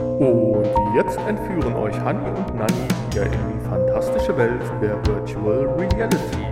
Und jetzt entführen euch Hanni und Nanni wieder in die fantastische Welt der Virtual Reality.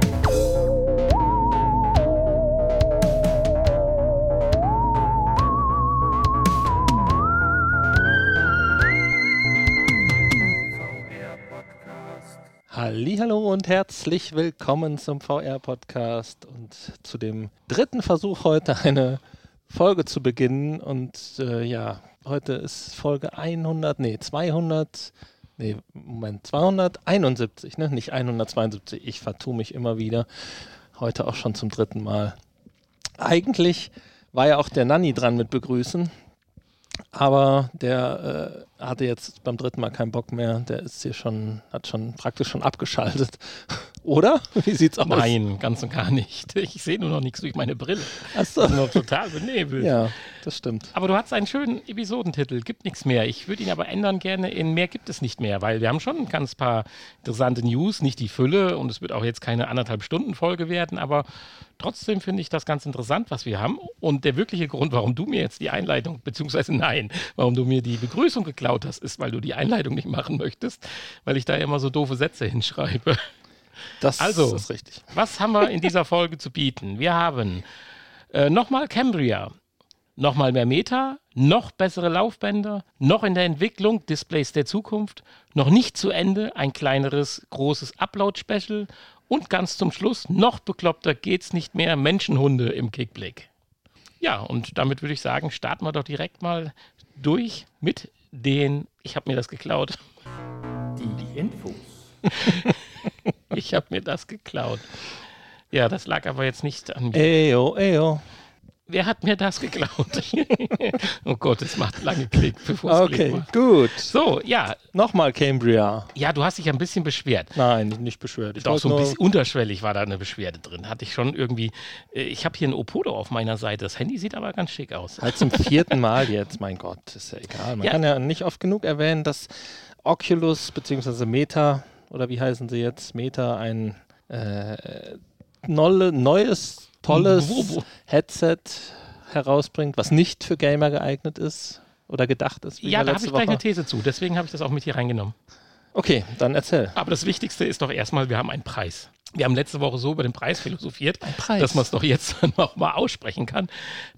Hallo und herzlich willkommen zum VR Podcast. Und zu dem dritten Versuch heute eine Folge zu beginnen. Und äh, ja, heute ist Folge 100, nee, 200, nee, Moment, 271, ne, nicht 172, ich vertue mich immer wieder, heute auch schon zum dritten Mal. Eigentlich war ja auch der Nanni dran mit begrüßen, aber der äh, hatte jetzt beim dritten Mal keinen Bock mehr. Der ist hier schon, hat schon praktisch schon abgeschaltet. Oder? Wie sieht's aus? Nein, ganz und gar nicht. Ich sehe nur noch nichts durch meine Brille. Achso. Ich bin noch total benebelt. Ja, das stimmt. Aber du hast einen schönen Episodentitel, gibt nichts mehr. Ich würde ihn aber ändern gerne in mehr gibt es nicht mehr, weil wir haben schon ein ganz paar interessante News, nicht die Fülle und es wird auch jetzt keine anderthalb Stunden Folge werden, aber trotzdem finde ich das ganz interessant, was wir haben. Und der wirkliche Grund, warum du mir jetzt die Einleitung, beziehungsweise nein, warum du mir die Begrüßung geklaut hast, ist, weil du die Einleitung nicht machen möchtest, weil ich da immer so doofe Sätze hinschreibe. Das Also. ist richtig. Was haben wir in dieser Folge zu bieten? Wir haben äh, nochmal Cambria, nochmal mehr Meta, noch bessere Laufbänder, noch in der Entwicklung Displays der Zukunft, noch nicht zu Ende ein kleineres, großes Upload-Special und ganz zum Schluss, noch bekloppter geht's nicht mehr, Menschenhunde im Kickblick. Ja, und damit würde ich sagen, starten wir doch direkt mal durch mit den, ich habe mir das geklaut, Die Infos. ich habe mir das geklaut. Ja, das lag aber jetzt nicht an mir. Eyo, eyo. Wer hat mir das geklaut? oh Gott, es macht lange Klick, bevor es Klick Okay, macht. gut. So, ja, Nochmal Cambria. ja, du hast dich ein bisschen beschwert. Nein, nicht beschwert. Ich Doch, so ein bisschen unterschwellig war da eine Beschwerde drin. Hatte ich schon irgendwie. äh, Ich habe hier ein Opodo auf meiner Seite. Das Handy sieht aber ganz schick aus. Halt zum vierten Mal jetzt, mein Gott, ist ja egal. Man Ja. kann ja nicht oft genug erwähnen, dass Oculus bzw. Meta, oder wie heißen sie jetzt, Meta ein äh, nolle, neues, tolles Headset herausbringt, was nicht für Gamer geeignet ist oder gedacht ist. Ja, da habe ich gleich eine These zu. Deswegen habe ich das auch mit hier reingenommen. Okay, dann erzähl. Aber das Wichtigste ist doch erstmal, wir haben einen Preis. Wir haben letzte Woche so über den Preis philosophiert, Preis? dass man es doch jetzt noch mal aussprechen kann,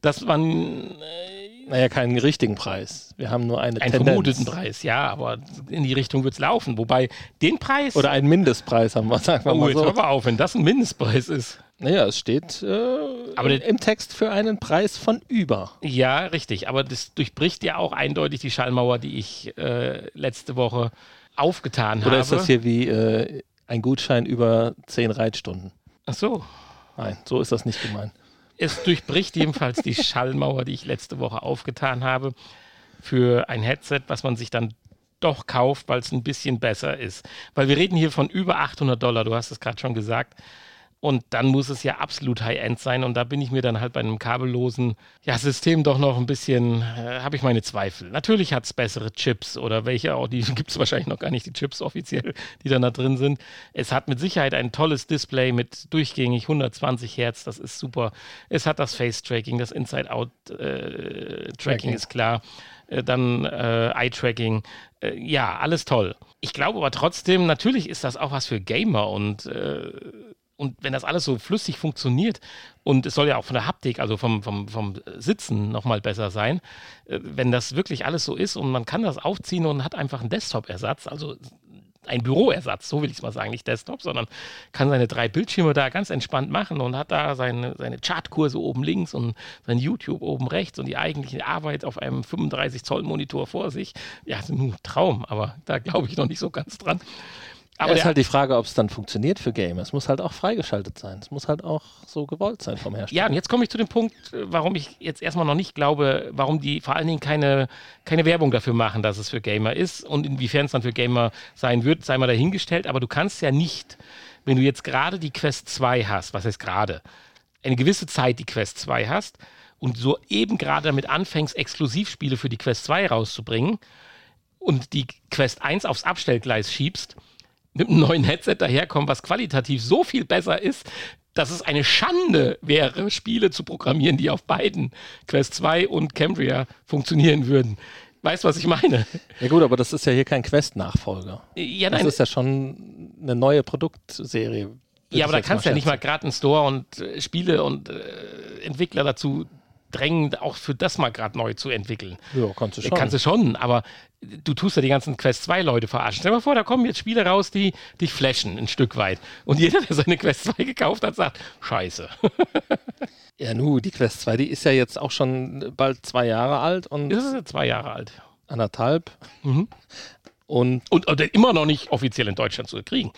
dass man äh, Naja, keinen richtigen Preis. Wir haben nur eine einen Tendenz. vermuteten Preis, ja, aber in die Richtung wird es laufen. Wobei den Preis. Oder einen Mindestpreis haben wir, sagen wir oh, mal jetzt so. hör mal auf, wenn das ein Mindestpreis ist. Naja, es steht äh, Aber der- im Text für einen Preis von über. Ja, richtig. Aber das durchbricht ja auch eindeutig die Schallmauer, die ich äh, letzte Woche aufgetan Oder habe. ist das hier wie äh, ein Gutschein über 10 Reitstunden? Ach so. Nein, so ist das nicht gemeint. Es durchbricht jedenfalls die Schallmauer, die ich letzte Woche aufgetan habe, für ein Headset, was man sich dann doch kauft, weil es ein bisschen besser ist. Weil wir reden hier von über 800 Dollar, du hast es gerade schon gesagt. Und dann muss es ja absolut High-End sein. Und da bin ich mir dann halt bei einem kabellosen ja, System doch noch ein bisschen, äh, habe ich meine Zweifel. Natürlich hat es bessere Chips oder welche auch, die gibt es wahrscheinlich noch gar nicht, die Chips offiziell, die dann da drin sind. Es hat mit Sicherheit ein tolles Display mit durchgängig 120 Hertz, das ist super. Es hat das Face-Tracking, das Inside-Out-Tracking Tracking. ist klar. Äh, Dann äh, Eye-Tracking. Äh, ja, alles toll. Ich glaube aber trotzdem, natürlich ist das auch was für Gamer und äh, und wenn das alles so flüssig funktioniert und es soll ja auch von der Haptik, also vom, vom, vom Sitzen nochmal besser sein, äh, wenn das wirklich alles so ist und man kann das aufziehen und hat einfach einen Desktop-Ersatz, also ein Büroersatz, so will ich es mal sagen, nicht Desktop, sondern kann seine drei Bildschirme da ganz entspannt machen und hat da seine, seine Chartkurse oben links und sein YouTube oben rechts und die eigentliche Arbeit auf einem 35 Zoll Monitor vor sich. Ja, ein Traum, aber da glaube ich noch nicht so ganz dran. Aber Aber ist halt die Frage, ob es dann funktioniert für Gamer. Es muss halt auch freigeschaltet sein. Es muss halt auch so gewollt sein vom Hersteller. Ja, und jetzt komme ich zu dem Punkt, warum ich jetzt erstmal noch nicht glaube, warum die vor allen Dingen keine, keine Werbung dafür machen, dass es für Gamer ist und inwiefern es dann für Gamer sein wird, sei mal dahingestellt. Aber du kannst ja nicht, wenn du jetzt gerade die Quest 2 hast, was heißt gerade, eine gewisse Zeit die Quest 2 hast und so eben gerade damit anfängst, Exklusivspiele für die Quest 2 rauszubringen und die Quest 1 aufs Abstellgleis schiebst, mit einem neuen Headset daherkommen, was qualitativ so viel besser ist, dass es eine Schande wäre, Spiele zu programmieren, die auf beiden Quest 2 und Cambria funktionieren würden. Weißt du, was ich meine? Ja gut, aber das ist ja hier kein Quest-Nachfolger. Ja, Das nein, ist ja schon eine neue Produktserie. ja aber da kannst du ja nicht mal gerade einen Store und äh, Spiele und äh, Entwickler dazu drängen, auch für das mal gerade neu zu entwickeln. Ja, kannst du schon. Kannst du schon, aber du tust ja die ganzen Quest 2 Leute verarschen. Stell dir mal vor, da kommen jetzt Spiele raus, die dich flashen ein Stück weit. Und jeder, der seine Quest 2 gekauft hat, sagt, scheiße. ja, nu, die Quest 2, die ist ja jetzt auch schon bald zwei Jahre alt und ist ja zwei Jahre alt. anderthalb. Mhm. Und Und, und immer noch nicht offiziell in Deutschland zu kriegen.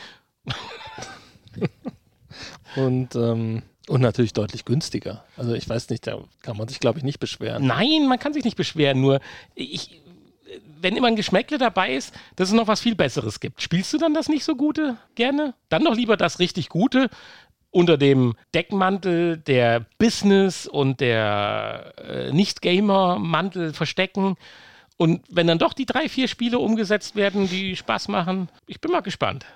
Und, ähm, und natürlich deutlich günstiger. Also ich weiß nicht, da kann man sich, glaube ich, nicht beschweren. Nein, man kann sich nicht beschweren, nur ich, wenn immer ein Geschmäckle dabei ist, dass es noch was viel Besseres gibt. Spielst du dann das nicht so Gute gerne? Dann doch lieber das richtig Gute unter dem Deckmantel der Business und der äh, Nicht-Gamer-Mantel verstecken. Und wenn dann doch die drei, vier Spiele umgesetzt werden, die Spaß machen, ich bin mal gespannt.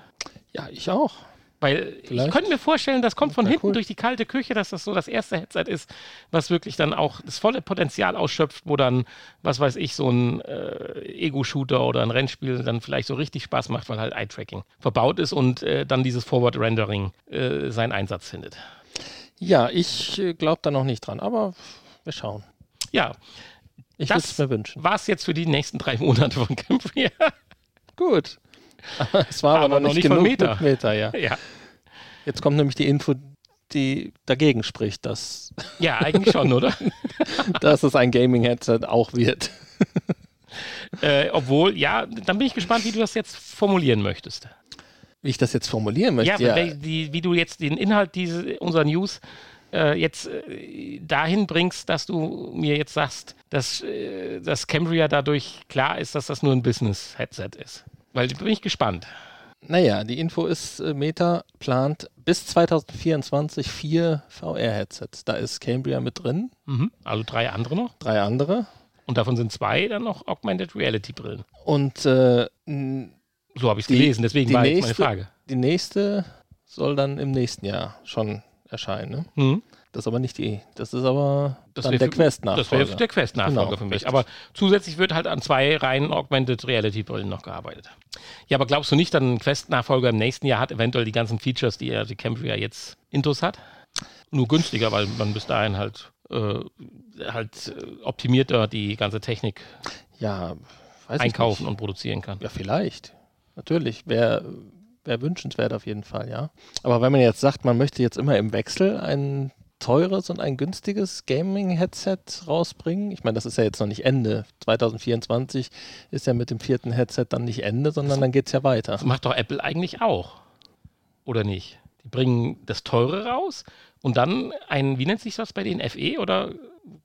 Ja, ich auch. Weil Vielleicht. ich könnte mir vorstellen, das kommt von hinten cool. durch die kalte Küche, dass das so das erste Headset ist, was wirklich dann auch das volle Potenzial ausschöpft, wo dann, was weiß ich, so ein äh, Ego-Shooter oder ein Rennspiel dann vielleicht so richtig Spaß macht, weil halt Eye-Tracking verbaut ist und äh, dann dieses Forward-Rendering äh, seinen Einsatz findet. Ja, ich äh, glaube da noch nicht dran, aber wir schauen. Ja, Ich Das- mir wünschen. war es jetzt für die nächsten drei Monate von Campria. Gut. Es war aber, Aber noch noch nicht genug mit Meta, ja. ja. Jetzt kommt nämlich die Info, die dagegen spricht, dass, ja, eigentlich schon, oder? dass es ein Gaming-Headset auch wird. äh, obwohl, ja, dann bin ich gespannt, wie du das jetzt formulieren möchtest. Wie ich das jetzt formulieren möchte. Ja, wel- die, wie du jetzt den Inhalt diese, unserer News äh, jetzt äh, dahin bringst, dass du mir jetzt sagst, dass, äh, dass Cambria dadurch klar ist, dass das nur ein Business-Headset ist. Weil bin ich gespannt. Naja, die Info ist, äh, Meta plant bis 2024 vier VR-Headsets. Da ist Cambria mit drin, Also drei andere noch. drei andere. Und davon sind zwei dann noch Augmented Reality-Brillen. Und äh, So habe ich es gelesen, deswegen war jetzt meine nächste- Frage. die nächste soll dann im nächsten Jahr schon erscheinen. Ne? Mhm. Das ist aber nicht die, das ist aber Das dann der Quest-Nachfolger. Das wäre der Quest-Nachfolger Genau, für mich. richtig. Aber zusätzlich wird halt an zwei reinen Augmented Reality-Brillen noch gearbeitet. Ja, aber glaubst du nicht, dass ein Quest-Nachfolger im nächsten Jahr hat eventuell die ganzen Features, die ja die Cambria jetzt intus hat? Nur günstiger, weil man bis dahin halt, äh, halt äh, optimierter die ganze Technik Ja, einkaufen und produzieren kann. Ja, vielleicht. Natürlich. Wäre wär wünschenswert auf jeden Fall, ja. Aber wenn man jetzt sagt, man möchte jetzt immer im Wechsel ein teures und ein günstiges Gaming-Headset rausbringen, ich meine, das ist ja jetzt noch nicht Ende. 2024 ist ja mit dem vierten Headset dann nicht Ende, sondern dann geht es ja weiter. Das macht doch Apple eigentlich auch. Oder nicht? Die bringen das teure raus und dann ein, wie nennt sich das bei denen? FE oder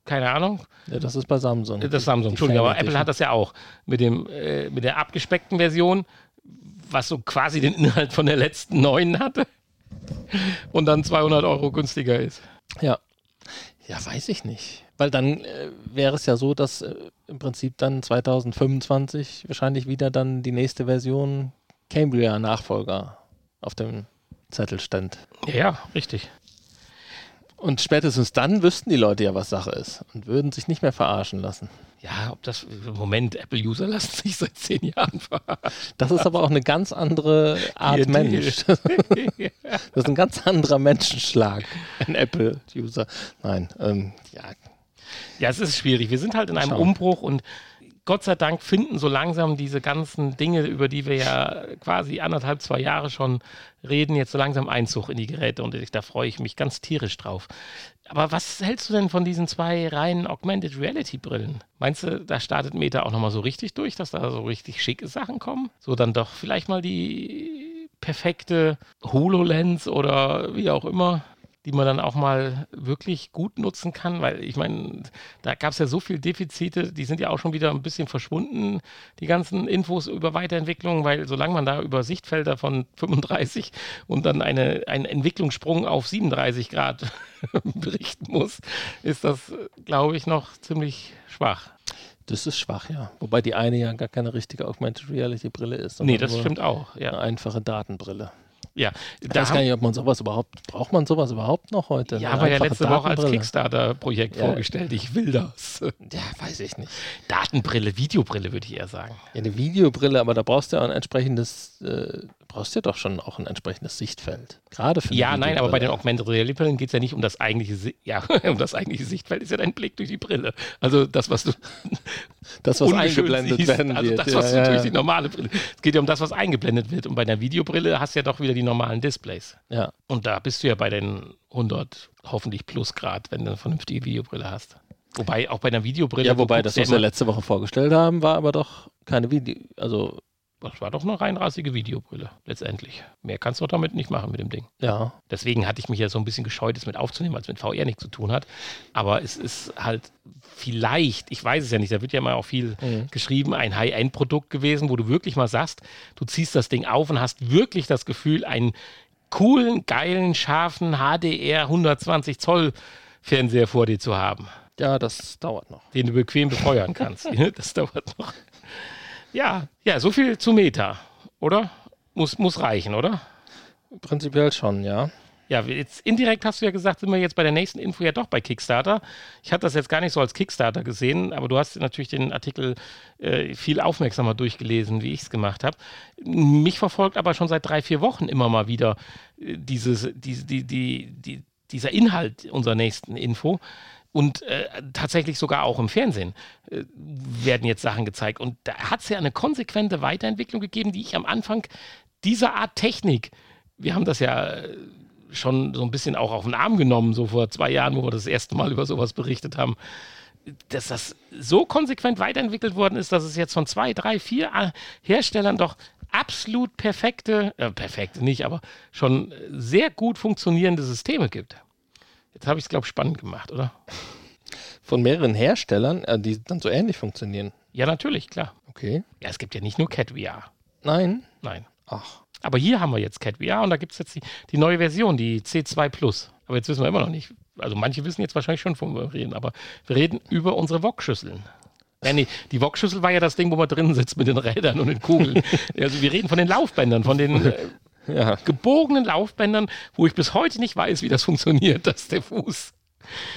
keine Ahnung? Ja, das ist bei Samsung. Das ist Samsung, Die Entschuldigung, aber Apple hat das ja auch mit, dem, äh, mit der abgespeckten Version, was so quasi den Inhalt von der letzten neuen hatte und dann 200 Euro günstiger ist. Ja. Ja, weiß ich nicht. Weil dann äh, wäre es ja so, dass äh, im Prinzip dann 2025 wahrscheinlich wieder dann die nächste Version Cambria-Nachfolger auf dem Zettel stand. Ja, ja, richtig. Und spätestens dann wüssten die Leute ja, was Sache ist und würden sich nicht mehr verarschen lassen. Ja, ob das, Moment, Apple-User lassen sich seit zehn Jahren verarschen. Das ist aber auch eine ganz andere Art Ihr Mensch. Das ist ein ganz anderer Menschenschlag, ein Apple-User. Nein, ähm, ja, Ja, es ist schwierig. Wir sind halt in einem. Umbruch und Gott sei Dank finden so langsam diese ganzen Dinge, über die wir ja quasi anderthalb, zwei Jahre schon reden, jetzt so langsam Einzug in die Geräte und da freue ich mich ganz tierisch drauf. Aber was hältst du denn von diesen zwei reinen Augmented Reality Brillen? Meinst du, da startet Meta auch nochmal so richtig durch, dass da so richtig schicke Sachen kommen? So dann doch vielleicht mal die perfekte HoloLens oder wie auch immer, die man dann auch mal wirklich gut nutzen kann, weil ich meine, da gab es ja so viele Defizite, die sind ja auch schon wieder ein bisschen verschwunden, die ganzen Infos über Weiterentwicklung, weil solange man da über Sichtfelder von 35 und dann eine, einen Entwicklungssprung auf 37 Grad berichten muss, ist das, glaube ich, noch ziemlich schwach. das ist schwach, ja. Wobei die eine ja gar keine richtige Augmented Reality Brille ist. Nee, das stimmt auch, Eine ja. einfache Datenbrille. Ja, Ich weiß gar nicht, ob man sowas überhaupt, braucht man sowas überhaupt noch heute? ja, Eine haben wir ja letzte Woche als? Kickstarter-Projekt Ja. vorgestellt. Ich will das. Ja, weiß ich nicht. Datenbrille, Videobrille würde ich eher sagen. Ja, eine Videobrille, aber da brauchst du ja ein entsprechendes, äh, brauchst du ja doch schon auch ein entsprechendes Sichtfeld. Gerade für Ja, nein, aber bei den. Augmented Reality Brillen geht es ja nicht um das eigentliche, ja, um das eigentliche Sichtfeld, ist ja dein Blick durch die Brille. Also das, was du das, was eingeblendet siehst, werden also wird. das, ja, was du ja, durch ja. die normale Brille. Es geht ja um das, was eingeblendet wird. Und bei einer Videobrille hast du ja doch wieder die normalen Displays. ja. Und da bist du ja bei den 100 hoffentlich plus Grad, wenn du eine vernünftige Videobrille hast. Wobei auch bei einer Videobrille. ja, du wobei das, was wir letzte Woche vorgestellt haben, war aber doch keine Video, also Das war doch eine reinrassige Videobrille, letztendlich. Mehr kannst du doch damit nicht machen mit dem Ding. ja, Deswegen hatte ich mich ja so ein bisschen gescheut, es mit aufzunehmen, weil es mit VR nichts zu tun hat. Aber es ist halt vielleicht, ich weiß es ja nicht, da wird ja mal auch viel Mhm. geschrieben, ein High-End-Produkt gewesen, wo du wirklich mal sagst, du ziehst das Ding auf und hast wirklich das Gefühl, einen coolen, geilen, scharfen HDR 120 Zoll Fernseher vor dir zu haben, ja, das dauert noch. den du bequem befeuern kannst. das dauert noch. Ja, ja, so viel zu Meta, oder? Muss, muss reichen, oder? Prinzipiell schon, ja. Ja, jetzt indirekt hast du ja gesagt, sind wir jetzt bei der nächsten Info ja doch bei Kickstarter. Ich hatte das jetzt gar nicht so als Kickstarter gesehen, aber du hast natürlich den Artikel äh, viel aufmerksamer durchgelesen, wie ich es gemacht habe. Mich verfolgt aber schon seit drei, vier Wochen immer mal wieder äh, dieses, die, die, die, die, dieser Inhalt unserer nächsten Info. Und äh, tatsächlich sogar auch im Fernsehen äh, werden jetzt Sachen gezeigt. Und da hat es ja eine konsequente Weiterentwicklung gegeben, die ich am Anfang dieser Art Technik, wir haben das ja äh, schon so ein bisschen auch auf den Arm genommen, so vor zwei Jahren, wo wir das erste Mal über sowas berichtet haben, dass das so konsequent weiterentwickelt worden ist, dass es jetzt von zwei, drei, vier äh, Herstellern doch absolut perfekte, äh, perfekte nicht, aber schon sehr gut funktionierende Systeme gibt. Jetzt habe ich es, glaube ich, spannend gemacht, oder? Von mehreren Herstellern, äh, die dann so ähnlich funktionieren. Ja, natürlich, klar. Okay. Ja, es gibt ja nicht nur Cat VR. Nein. Nein. Ach. Aber hier haben wir jetzt Cat VR und da gibt es jetzt die, die neue Version, die C2 Plus. Aber jetzt wissen wir immer noch nicht. Also manche wissen jetzt wahrscheinlich schon, wovon wir reden, aber wir reden über unsere Wok-Schüsseln. Ja, nee, die Wok-Schüssel war ja das Ding, wo man drin sitzt mit den Rädern und den Kugeln. also wir reden von den Laufbändern, von den äh, Ja. gebogenen Laufbändern, wo ich bis heute nicht weiß, wie das funktioniert, dass der Fuß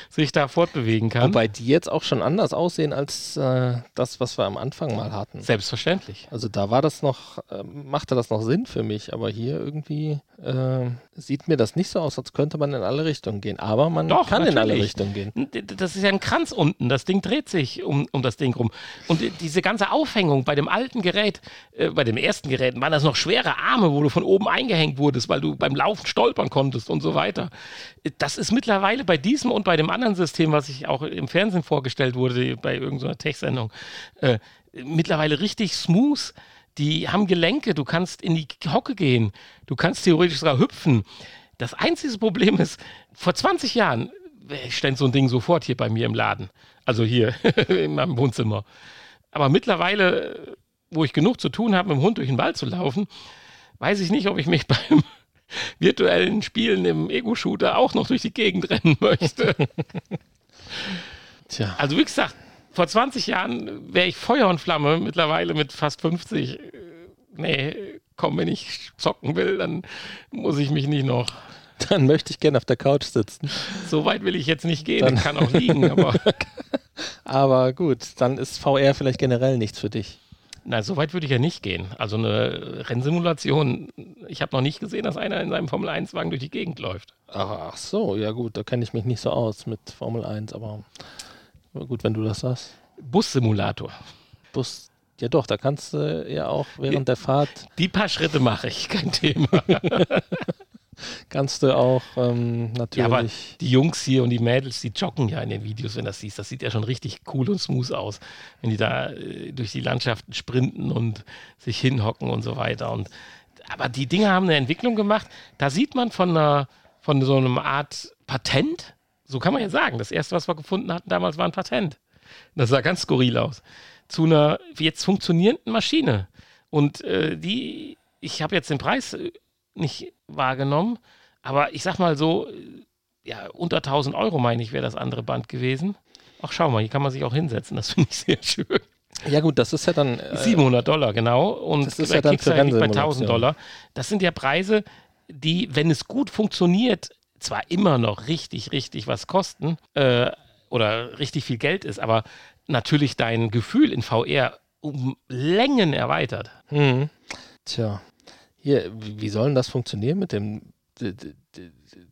sich da fortbewegen kann. Wobei die jetzt auch schon anders aussehen als äh, das, was wir am Anfang mal hatten. Selbstverständlich. Also da war das noch, äh, machte das noch Sinn für mich, aber hier irgendwie äh, sieht mir das nicht so aus, als könnte man in alle Richtungen gehen. Aber man Doch, kann in alle natürlich. Richtungen gehen. Das ist ja ein Kranz unten. Das Ding dreht sich um, um das Ding rum. Und die- diese ganze Aufhängung bei dem alten Gerät, äh, bei dem ersten Gerät, waren das noch schwere Arme, wo du von oben eingehängt wurdest, weil du beim Laufen stolpern konntest und so weiter. Äh, Das ist mittlerweile bei diesem und bei dem anderen System, was ich auch im Fernsehen vorgestellt wurde, bei irgendeiner Tech-Sendung, äh, mittlerweile richtig smooth. Die haben Gelenke, du kannst in die Hocke gehen, du kannst theoretisch sogar hüpfen. Das einzige Problem ist, vor 20 Jahren äh, stand so ein Ding sofort hier bei mir im Laden. Also hier in meinem Wohnzimmer. Aber mittlerweile, äh, wo ich genug zu tun habe, mit dem Hund durch den Wald zu laufen, weiß ich nicht, ob ich mich beim virtuellen Spielen im Ego-Shooter auch noch durch die Gegend rennen möchte. Tja, Also wie gesagt, vor 20 Jahren wäre ich Feuer und Flamme, mittlerweile mit fast 50. äh, Nee, komm, wenn ich zocken will, dann muss ich mich nicht noch. dann möchte ich gerne auf der Couch sitzen. So weit will ich jetzt nicht gehen. Dann- Ich kann auch liegen, aber Aber gut, dann ist VR vielleicht generell nichts für dich. Nein, so weit würde ich ja nicht gehen. Also eine Rennsimulation, ich habe noch nicht gesehen, dass einer in seinem Formel-1-Wagen durch die Gegend läuft. Ach so, ja gut, da kenne ich mich nicht so aus mit Formel 1, aber gut, wenn du das sagst. Bussimulator. Bus, ja doch, da kannst du ja auch während der Fahrt, Die paar Schritte mache ich, kein Thema. kannst du auch ähm, Ja, aber natürlich, die Jungs hier und die Mädels, die joggen ja in den Videos, wenn das siehst. Das sieht ja schon richtig cool und smooth aus, wenn die da äh, durch die Landschaften sprinten und sich hinhocken und so weiter. Und, aber die Dinge haben eine Entwicklung gemacht. Da sieht man von, einer, von so einer Art Patent, so kann man ja sagen. Das erste, was wir gefunden hatten damals, war ein Patent. Das sah ganz skurril aus. Zu einer jetzt funktionierenden Maschine. Und äh, die, ich habe jetzt den Preis äh, nicht wahrgenommen, aber ich sag mal so, äh, ja, unter 1000 Euro, meine ich, wäre das andere Band gewesen. Ach, schau mal, hier kann man sich auch hinsetzen. Das finde ich sehr schön. ja gut, das ist ja dann, äh, 700 Dollar, genau. Und das ist bei ja dann bei 1000 Rennsimulation. Dollar. Das sind ja Preise, die, wenn es gut funktioniert, zwar immer noch richtig, richtig was kosten äh, oder richtig viel Geld ist, aber natürlich dein Gefühl in VR um Längen erweitert. Mhm. Tja, hier, wie soll denn das funktionieren mit dem?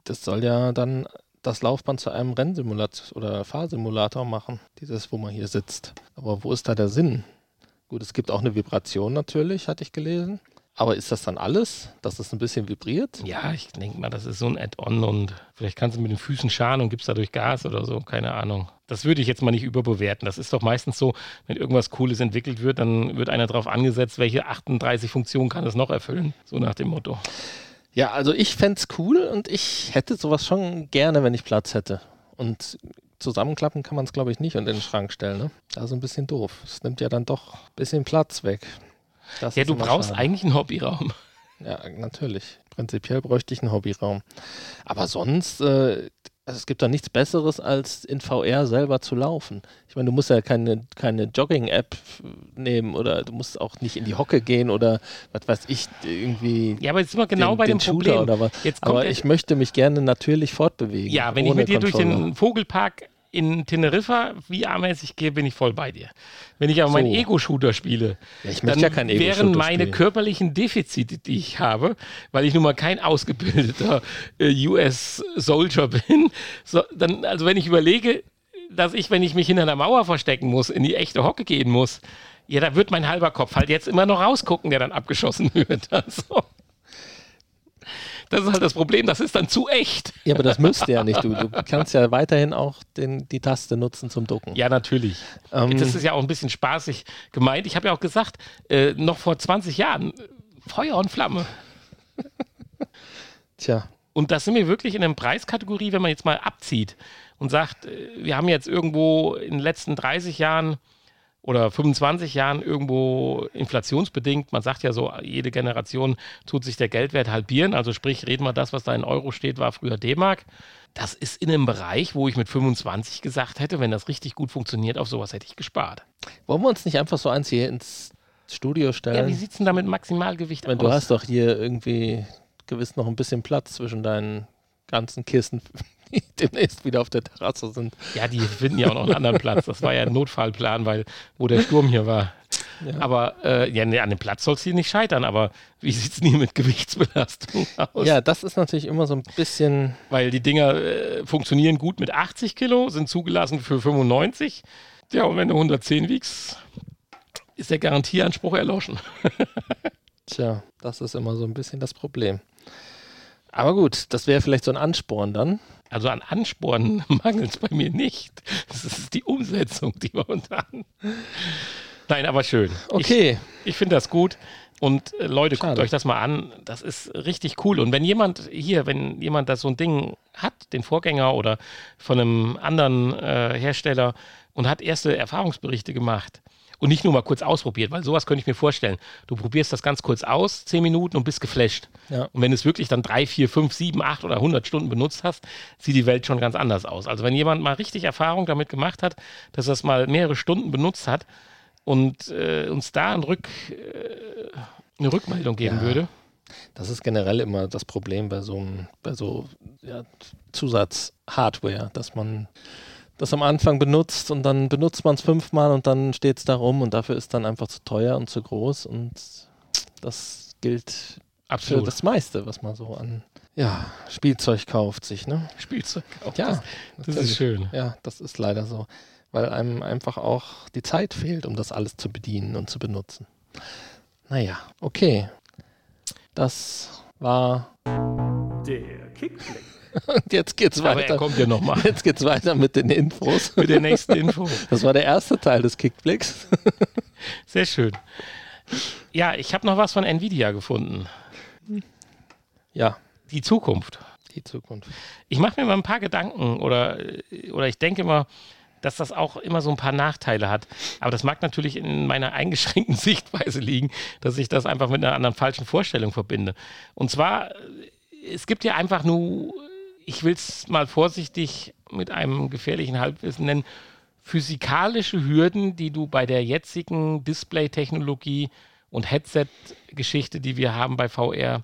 Das soll ja dann das Laufband zu einem Rennsimulator oder Fahrsimulator machen, dieses, wo man hier sitzt. Aber wo ist da der Sinn? Gut, es gibt auch eine Vibration natürlich, hatte ich gelesen. Aber ist das dann alles, dass es ein bisschen vibriert? Ja, ich denke mal, das ist so ein Add-on und vielleicht kannst du mit den Füßen scharen und gibst dadurch Gas oder so, keine Ahnung. Das würde ich jetzt mal nicht überbewerten. Das ist doch meistens so, wenn irgendwas Cooles entwickelt wird, dann wird einer darauf angesetzt, welche 38 Funktionen kann es noch erfüllen, so nach dem Motto. Ja, also ich fände es cool und ich hätte sowas schon gerne, wenn ich Platz hätte. Und zusammenklappen kann man es, glaube ich, nicht und in den Schrank stellen. Ne? Also ein bisschen doof. Es nimmt ja dann doch ein bisschen Platz weg. Das ja, du brauchst schade. eigentlich einen Hobbyraum. Ja, natürlich. Prinzipiell bräuchte ich einen Hobbyraum. Aber sonst, äh, also es gibt da nichts Besseres, als in VR selber zu laufen. Ich meine, du musst ja keine, keine Jogging-App nehmen oder du musst auch nicht in die Hocke gehen oder was weiß ich, irgendwie. Ja, aber jetzt sind wir genau den, bei dem Problem. Oder was. aber ich möchte mich gerne natürlich fortbewegen. Ja, wenn ich mit dir durch den Vogelpark in Teneriffa VR-mäßig gehe, bin ich voll bei dir. Wenn ich aber so. meinen Ego-Shooter spiele, ja, dann ja wären meine spielen. körperlichen Defizite, die ich habe, weil ich nun mal kein ausgebildeter äh, US-Soldier bin, so, dann, also wenn ich überlege, dass ich, wenn ich mich hinter einer Mauer verstecken muss, in die echte Hocke gehen muss, ja, da wird mein halber Kopf halt jetzt immer noch rausgucken, der dann abgeschossen wird. Also. Das ist halt das Problem, das ist dann zu echt. Ja, aber das müsste ja nicht. Du, du kannst ja weiterhin auch den, die Taste nutzen zum Ducken. Ja, natürlich. Ähm, das ist ja auch ein bisschen spaßig gemeint. Ich habe ja auch gesagt, äh, noch vor 20 Jahren, Feuer und Flamme. Tja. Und das sind wir wirklich in einer Preiskategorie, wenn man jetzt mal abzieht und sagt, äh, wir haben jetzt irgendwo in den letzten 30 Jahren oder 25 Jahren irgendwo inflationsbedingt. Man sagt ja so, jede Generation tut sich der Geldwert halbieren. Also sprich, reden wir das, was da in Euro steht, war früher D-Mark. Das ist in einem Bereich, wo ich mit 25 gesagt hätte, wenn das richtig gut funktioniert, auf sowas hätte ich gespart. Wollen wir uns nicht einfach so eins hier ins Studio stellen? Ja, wie sieht es denn da mit Maximalgewicht aus? Du hast doch hier irgendwie gewiss noch ein bisschen Platz zwischen deinen ganzen Kissen demnächst wieder auf der Terrasse sind. Ja, die finden ja auch noch einen anderen Platz. Das war ja ein Notfallplan, weil wo der Sturm hier war. Ja. Aber äh, ja, nee, an dem Platz soll es hier nicht scheitern. Aber wie sieht es denn hier mit Gewichtsbelastung aus? Ja, das ist natürlich immer so ein bisschen. Weil die Dinger äh, funktionieren gut mit 80 Kilo, sind zugelassen für 95. Ja, und wenn du 110 wiegst, ist der Garantieanspruch erloschen. Tja, das ist immer so ein bisschen das Problem. Aber gut, das wäre vielleicht so ein Ansporn dann. Also an Anspornen mangelt es bei mir nicht. Das ist die Umsetzung, die wir unter haben. Nein, aber schön. Okay. Ich, ich finde das gut. Und äh, Leute, Schade. guckt euch das mal an. Das ist richtig cool. Und wenn jemand hier, wenn jemand das so ein Ding hat, den Vorgänger oder von einem anderen äh, Hersteller und hat erste Erfahrungsberichte gemacht, und nicht nur mal kurz ausprobiert, weil sowas könnte ich mir vorstellen. Du probierst das ganz kurz aus, zehn Minuten und bist geflasht. Ja. Und wenn du es wirklich dann drei, vier, fünf, sieben, acht oder hundert Stunden benutzt hast, sieht die Welt schon ganz anders aus. Also wenn jemand mal richtig Erfahrung damit gemacht hat, dass er es mal mehrere Stunden benutzt hat und äh, uns da ein Rück, äh, eine Rückmeldung geben ja. würde. Das ist generell immer das Problem bei so, bei so ja, Zusatz-Hardware, dass man das am Anfang benutzt und dann benutzt man es fünfmal und dann steht es da rum und dafür ist dann einfach zu teuer und zu groß und das gilt Absolut. für das meiste, was man so an ja, Spielzeug kauft sich, ne? Spielzeug kauft. Ja, das, das ist schön. Ja, das ist leider so, weil einem einfach auch die Zeit fehlt, um das alles zu bedienen und zu benutzen. Naja, okay. Das war der Kickflip. Und jetzt geht's weiter. Aber er kommt ja nochmal. Jetzt geht's weiter mit den Infos. mit der nächsten Info. Das war der erste Teil des Kickblicks. Sehr schön. Ja, ich habe noch was von Nvidia gefunden. Ja. Die Zukunft. Die Zukunft. Ich mache mir mal ein paar Gedanken oder, oder ich denke mal, dass das auch immer so ein paar Nachteile hat. Aber das mag natürlich in meiner eingeschränkten Sichtweise liegen, dass ich das einfach mit einer anderen falschen Vorstellung verbinde. Und zwar, es gibt ja einfach nur ich will es mal vorsichtig mit einem gefährlichen Halbwissen nennen, physikalische Hürden, die du bei der jetzigen Display-Technologie und Headset-Geschichte, die wir haben bei VR,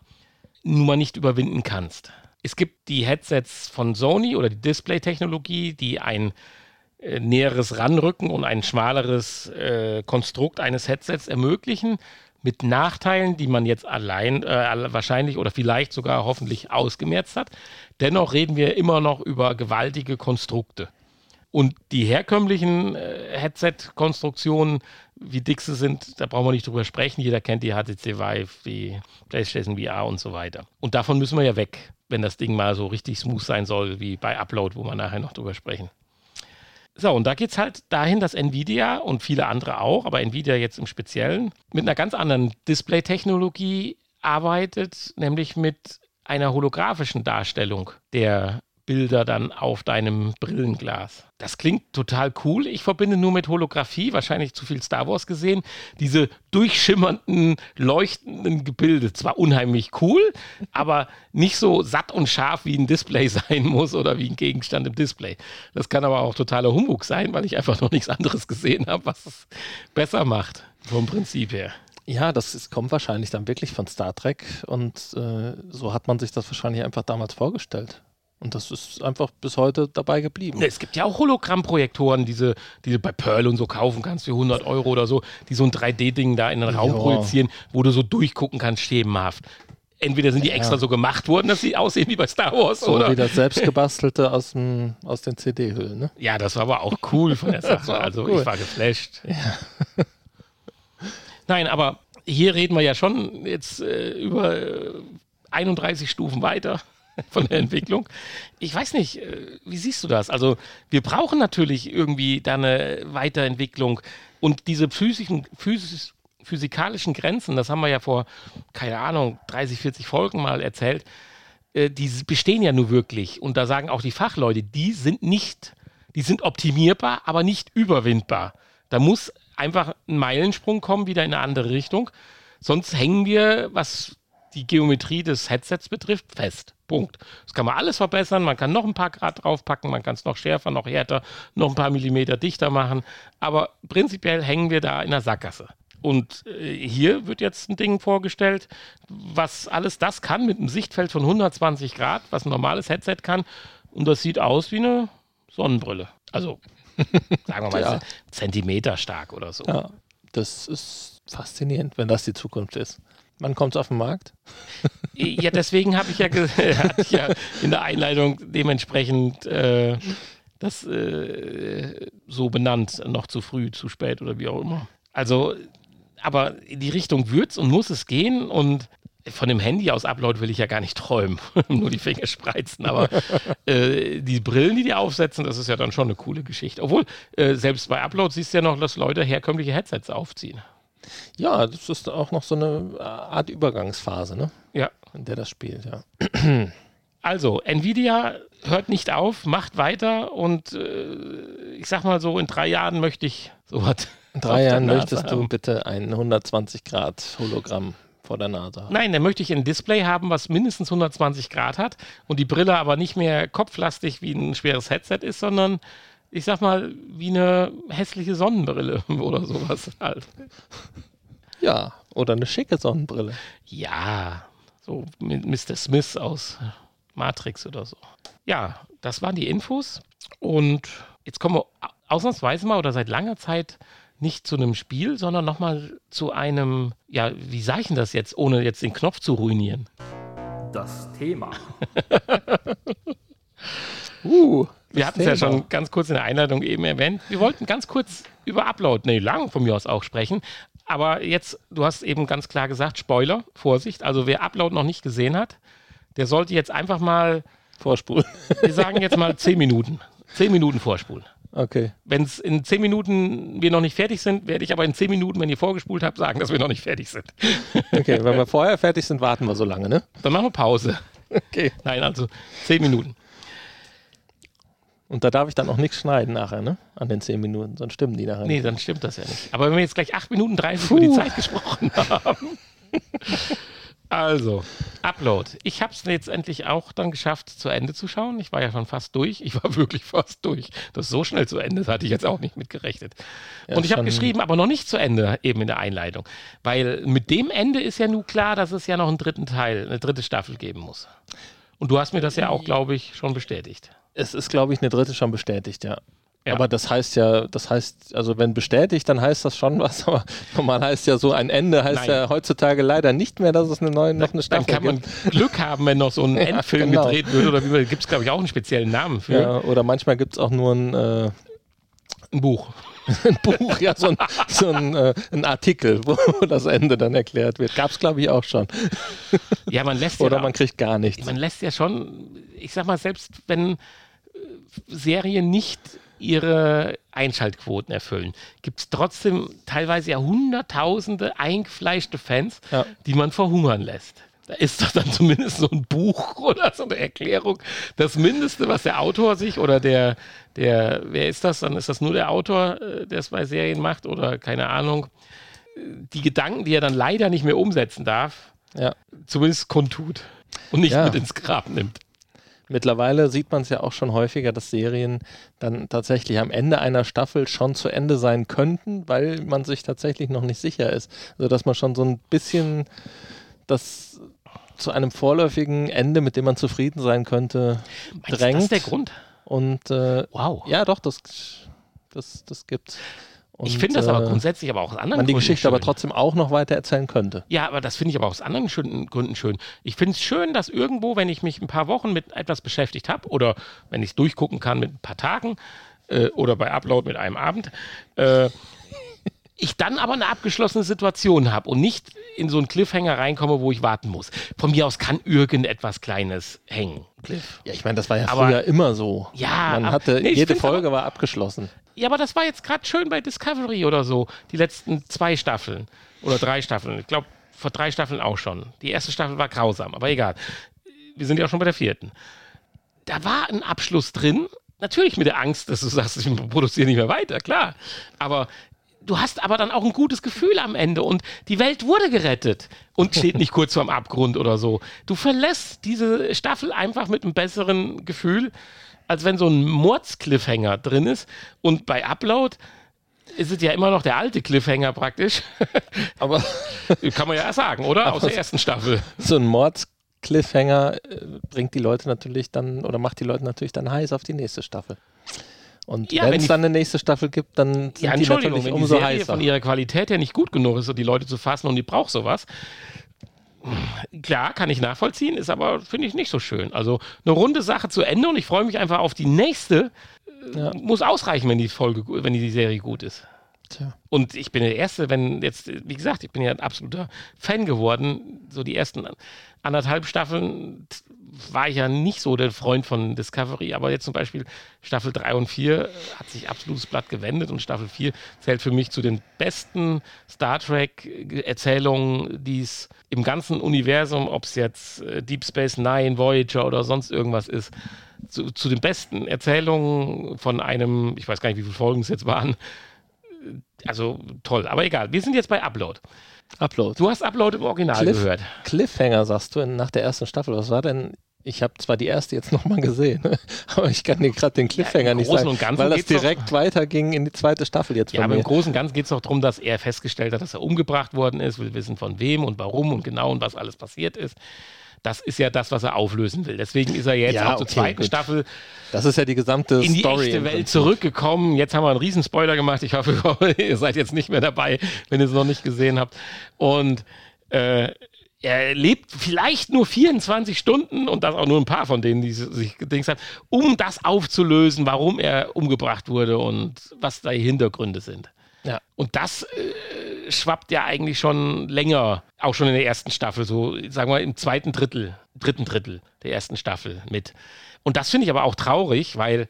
nun mal nicht überwinden kannst. Es gibt die Headsets von Sony oder die Display-Technologie, die ein äh, näheres Ranrücken und ein schmaleres äh, Konstrukt eines Headsets ermöglichen, mit Nachteilen, die man jetzt allein äh, wahrscheinlich oder vielleicht sogar hoffentlich ausgemerzt hat. Dennoch reden wir immer noch über gewaltige Konstrukte. Und die herkömmlichen äh, Headset-Konstruktionen, wie dick sie sind, da brauchen wir nicht drüber sprechen. Jeder kennt die HTC Vive, die PlayStation VR und so weiter. Und davon müssen wir ja weg, wenn das Ding mal so richtig smooth sein soll, wie bei Upload, wo wir nachher noch drüber sprechen. So, und da geht es halt dahin, dass Nvidia und viele andere auch, aber Nvidia jetzt im Speziellen, mit einer ganz anderen Display-Technologie arbeitet, nämlich mit einer holographischen Darstellung der Bilder dann auf deinem Brillenglas. Das klingt total cool. Ich verbinde nur mit Holographie, wahrscheinlich zu viel Star Wars gesehen, diese durchschimmernden, leuchtenden Gebilde. Zwar unheimlich cool, aber nicht so satt und scharf wie ein Display sein muss oder wie ein Gegenstand im Display. Das kann aber auch totaler Humbug sein, weil ich einfach noch nichts anderes gesehen habe, was es besser macht, vom Prinzip her. Ja, das ist, kommt wahrscheinlich dann wirklich von Star Trek und äh, so hat man sich das wahrscheinlich einfach damals vorgestellt. Und das ist einfach bis heute dabei geblieben. Es gibt ja auch Hologrammprojektoren, diese, die du bei Pearl und so kaufen kannst für 100 Euro oder so, die so ein 3D-Ding da in den Raum ja. projizieren, wo du so durchgucken kannst, schemenhaft. Entweder sind die extra ja. so gemacht worden, dass sie aussehen wie bei Star Wars, so oder? wie das selbstgebastelte aus, dem, aus den CD-Hüllen, ne? Ja, das war aber auch cool von der Sache. Also cool. ich war geflasht. Ja. Nein, aber hier reden wir ja schon jetzt äh, über 31 Stufen weiter von der Entwicklung. Ich weiß nicht, äh, wie siehst du das? Also wir brauchen natürlich irgendwie da eine Weiterentwicklung und diese physischen, physisch, physikalischen Grenzen, das haben wir ja vor, keine Ahnung, 30, 40 Folgen mal erzählt, äh, die bestehen ja nur wirklich. Und da sagen auch die Fachleute, die sind nicht, die sind optimierbar, aber nicht überwindbar. Da muss einfach ein Meilensprung kommen, wieder in eine andere Richtung. Sonst hängen wir, was die Geometrie des Headsets betrifft, fest. Punkt. Das kann man alles verbessern. Man kann noch ein paar Grad draufpacken, man kann es noch schärfer, noch härter, noch ein paar Millimeter dichter machen. Aber prinzipiell hängen wir da in der Sackgasse. Und äh, hier wird jetzt ein Ding vorgestellt, was alles das kann mit einem Sichtfeld von 120 Grad, was ein normales Headset kann. Und das sieht aus wie eine Sonnenbrille. Also, sagen wir mal, ja. Zentimeter stark oder so. Ja, das ist faszinierend, wenn das die Zukunft ist. Wann kommt es auf den Markt? Ja, deswegen habe ich, ja ich ja in der Einleitung dementsprechend äh, das äh, so benannt. Noch zu früh, zu spät oder wie auch immer. Also, aber in die Richtung wird es und muss es gehen und von dem Handy aus Upload will ich ja gar nicht träumen, nur die Finger spreizen. Aber äh, die Brillen, die die aufsetzen, das ist ja dann schon eine coole Geschichte. Obwohl, äh, selbst bei Upload siehst du ja noch, dass Leute herkömmliche Headsets aufziehen. Ja, das ist auch noch so eine Art Übergangsphase, ne? Ja. In der das spielt, ja. Also, Nvidia hört nicht auf, macht weiter und äh, ich sag mal so, in drei Jahren möchte ich sowas. In drei Jahren möchtest haben. du bitte ein 120 Grad Hologramm vor der Nase haben. Nein, dann möchte ich ein Display haben, was mindestens 120 Grad hat und die Brille aber nicht mehr kopflastig wie ein schweres Headset ist, sondern ich sag mal, wie eine hässliche Sonnenbrille oder sowas halt. Ja, oder eine schicke Sonnenbrille. Ja, so Mr. Smith aus Matrix oder so. Ja, das waren die Infos. Und jetzt kommen wir ausnahmsweise mal oder seit langer Zeit nicht zu einem Spiel, sondern nochmal zu einem, ja, wie sage ich denn das jetzt, ohne jetzt den Knopf zu ruinieren? Das Thema. uh, wir hatten es ja schon ganz kurz in der Einleitung eben erwähnt. Wir wollten ganz kurz über Upload, nee, lang von mir aus auch sprechen. Aber jetzt, du hast eben ganz klar gesagt, Spoiler, Vorsicht. Also wer Upload noch nicht gesehen hat, der sollte jetzt einfach mal vorspulen. Wir sagen jetzt mal zehn Minuten. Zehn Minuten vorspulen. Okay. Wenn es in zehn Minuten wir noch nicht fertig sind, werde ich aber in zehn Minuten, wenn ihr vorgespult habt, sagen, dass wir noch nicht fertig sind. Okay, wenn wir vorher fertig sind, warten wir so lange, ne? Dann machen wir Pause. Okay. Nein, also zehn Minuten. Und da darf ich dann auch nichts schneiden nachher, ne? An den zehn Minuten, sonst stimmen die nachher. Nee, nicht. dann stimmt das ja nicht. Aber wenn wir jetzt gleich acht Minuten 30 Puh. über die Zeit gesprochen haben. Also, Upload. Ich habe es jetzt endlich auch dann geschafft, zu Ende zu schauen. Ich war ja schon fast durch. Ich war wirklich fast durch. Das so schnell zu Ende, das hatte ich jetzt auch nicht mitgerechnet. Ja, und ich habe geschrieben, aber noch nicht zu Ende, eben in der Einleitung. Weil mit dem Ende ist ja nun klar, dass es ja noch einen dritten Teil, eine dritte Staffel geben muss. Und du hast mir das ja auch, glaube ich, schon bestätigt. Es ist, glaube ich, eine dritte schon bestätigt, ja. Ja. Aber das heißt ja, das heißt, also wenn bestätigt, dann heißt das schon was, aber normal heißt ja so ein Ende, heißt Nein. ja heutzutage leider nicht mehr, dass es eine neue, noch eine Staffel gibt. Dann kann man Glück haben, wenn noch so ein Endfilm genau. gedreht wird oder wie gibt es, glaube ich, auch einen speziellen Namen für. Ja, oder manchmal gibt es auch nur ein, äh, ein Buch. ein Buch, ja, so ein, so ein, äh, ein, Artikel, wo das Ende dann erklärt wird. Gab es, glaube ich, auch schon. Ja, man lässt ja. Oder man kriegt gar nichts. Man lässt ja schon, ich sag mal, selbst wenn Serien nicht ihre Einschaltquoten erfüllen, gibt es trotzdem teilweise ja hunderttausende eingefleischte Fans, ja. die man verhungern lässt. Da ist doch dann zumindest so ein Buch oder so eine Erklärung. Das Mindeste, was der Autor sich oder der, der, wer ist das? Dann ist das nur der Autor, äh, der es bei Serien macht oder keine Ahnung. Die Gedanken, die er dann leider nicht mehr umsetzen darf, ja. zumindest kundtut und nicht ja. mit ins Grab nimmt. Mittlerweile sieht man es ja auch schon häufiger, dass Serien dann tatsächlich am Ende einer Staffel schon zu Ende sein könnten, weil man sich tatsächlich noch nicht sicher ist. Also dass man schon so ein bisschen das zu einem vorläufigen Ende, mit dem man zufrieden sein könnte, Meinst drängt. Ist das der Grund? Und äh, wow. Ja, doch, das, das, das gibt's. Und, ich finde das aber äh, grundsätzlich aber auch aus anderen man die Geschichte schön. aber trotzdem auch noch weiter erzählen könnte. Ja, aber das finde ich aber aus anderen Gründen schön. Ich finde es schön, dass irgendwo, wenn ich mich ein paar Wochen mit etwas beschäftigt habe oder wenn ich es durchgucken kann mit ein paar Tagen äh, oder bei Upload mit einem Abend, äh, ich dann aber eine abgeschlossene Situation habe und nicht in so einen Cliffhanger reinkomme, wo ich warten muss. Von mir aus kann irgendetwas Kleines hängen. Cliff. Ja, ich meine, das war ja aber, früher immer so. Ja, man hatte nee, jede Folge aber, war abgeschlossen. Ja, aber das war jetzt gerade schön bei Discovery oder so. Die letzten zwei Staffeln oder drei Staffeln. Ich glaube, vor drei Staffeln auch schon. Die erste Staffel war grausam, aber egal. Wir sind ja auch schon bei der vierten. Da war ein Abschluss drin. Natürlich mit der Angst, dass du sagst, ich produziere nicht mehr weiter, klar. Aber du hast aber dann auch ein gutes Gefühl am Ende und die Welt wurde gerettet und steht nicht kurz vorm Abgrund oder so. Du verlässt diese Staffel einfach mit einem besseren Gefühl als wenn so ein Mords-Cliffhanger drin ist. Und bei Upload ist es ja immer noch der alte Cliffhanger praktisch. Aber kann man ja sagen, oder? Aus der ersten Staffel. So ein Mords-Cliffhanger äh, bringt die Leute natürlich dann oder macht die Leute natürlich dann heiß auf die nächste Staffel. Und ja, wenn es dann eine nächste Staffel gibt, dann sind ja, die natürlich umso die heißer. von ihrer Qualität her nicht gut genug ist, um die Leute zu fassen und die braucht sowas, Klar, kann ich nachvollziehen, ist aber, finde ich, nicht so schön. Also eine runde Sache zu Ende und ich freue mich einfach auf die nächste. Ja. Muss ausreichen, wenn die Folge, wenn die Serie gut ist. Tja. Und ich bin der Erste, wenn jetzt, wie gesagt, ich bin ja ein absoluter Fan geworden. So die ersten anderthalb Staffeln war ich ja nicht so der Freund von Discovery, aber jetzt zum Beispiel Staffel 3 und 4 hat sich absolutes Blatt gewendet und Staffel 4 zählt für mich zu den besten Star Trek-Erzählungen, die es im ganzen Universum, ob es jetzt äh, Deep Space Nine, Voyager oder sonst irgendwas ist, zu, zu den besten Erzählungen von einem, ich weiß gar nicht, wie viele Folgen es jetzt waren. Also toll, aber egal. Wir sind jetzt bei Upload. Upload. Du hast Upload im Original Cliff, gehört. Cliffhanger, sagst du, nach der ersten Staffel. Was war denn ich habe zwar die erste jetzt nochmal gesehen, aber ich kann dir gerade den Cliffhanger ja, nicht sagen, weil das direkt weiterging in die zweite Staffel jetzt. Ja, aber mir. im Großen und Ganzen geht es doch darum, dass er festgestellt hat, dass er umgebracht worden ist, will wissen von wem und warum und genau und was alles passiert ist. Das ist ja das, was er auflösen will. Deswegen ist er jetzt ja, auch zur okay, zweiten gut. Staffel. Das ist ja die gesamte in die Story echte Welt zurückgekommen. Jetzt haben wir einen riesen Spoiler gemacht. Ich hoffe, ihr seid jetzt nicht mehr dabei, wenn ihr es noch nicht gesehen habt. Und äh, er lebt vielleicht nur 24 Stunden und das auch nur ein paar von denen, die sich gedacht haben, um das aufzulösen, warum er umgebracht wurde und was da die Hintergründe sind. Ja. Und das äh, schwappt ja eigentlich schon länger, auch schon in der ersten Staffel, so sagen wir im zweiten Drittel, dritten Drittel der ersten Staffel mit. Und das finde ich aber auch traurig, weil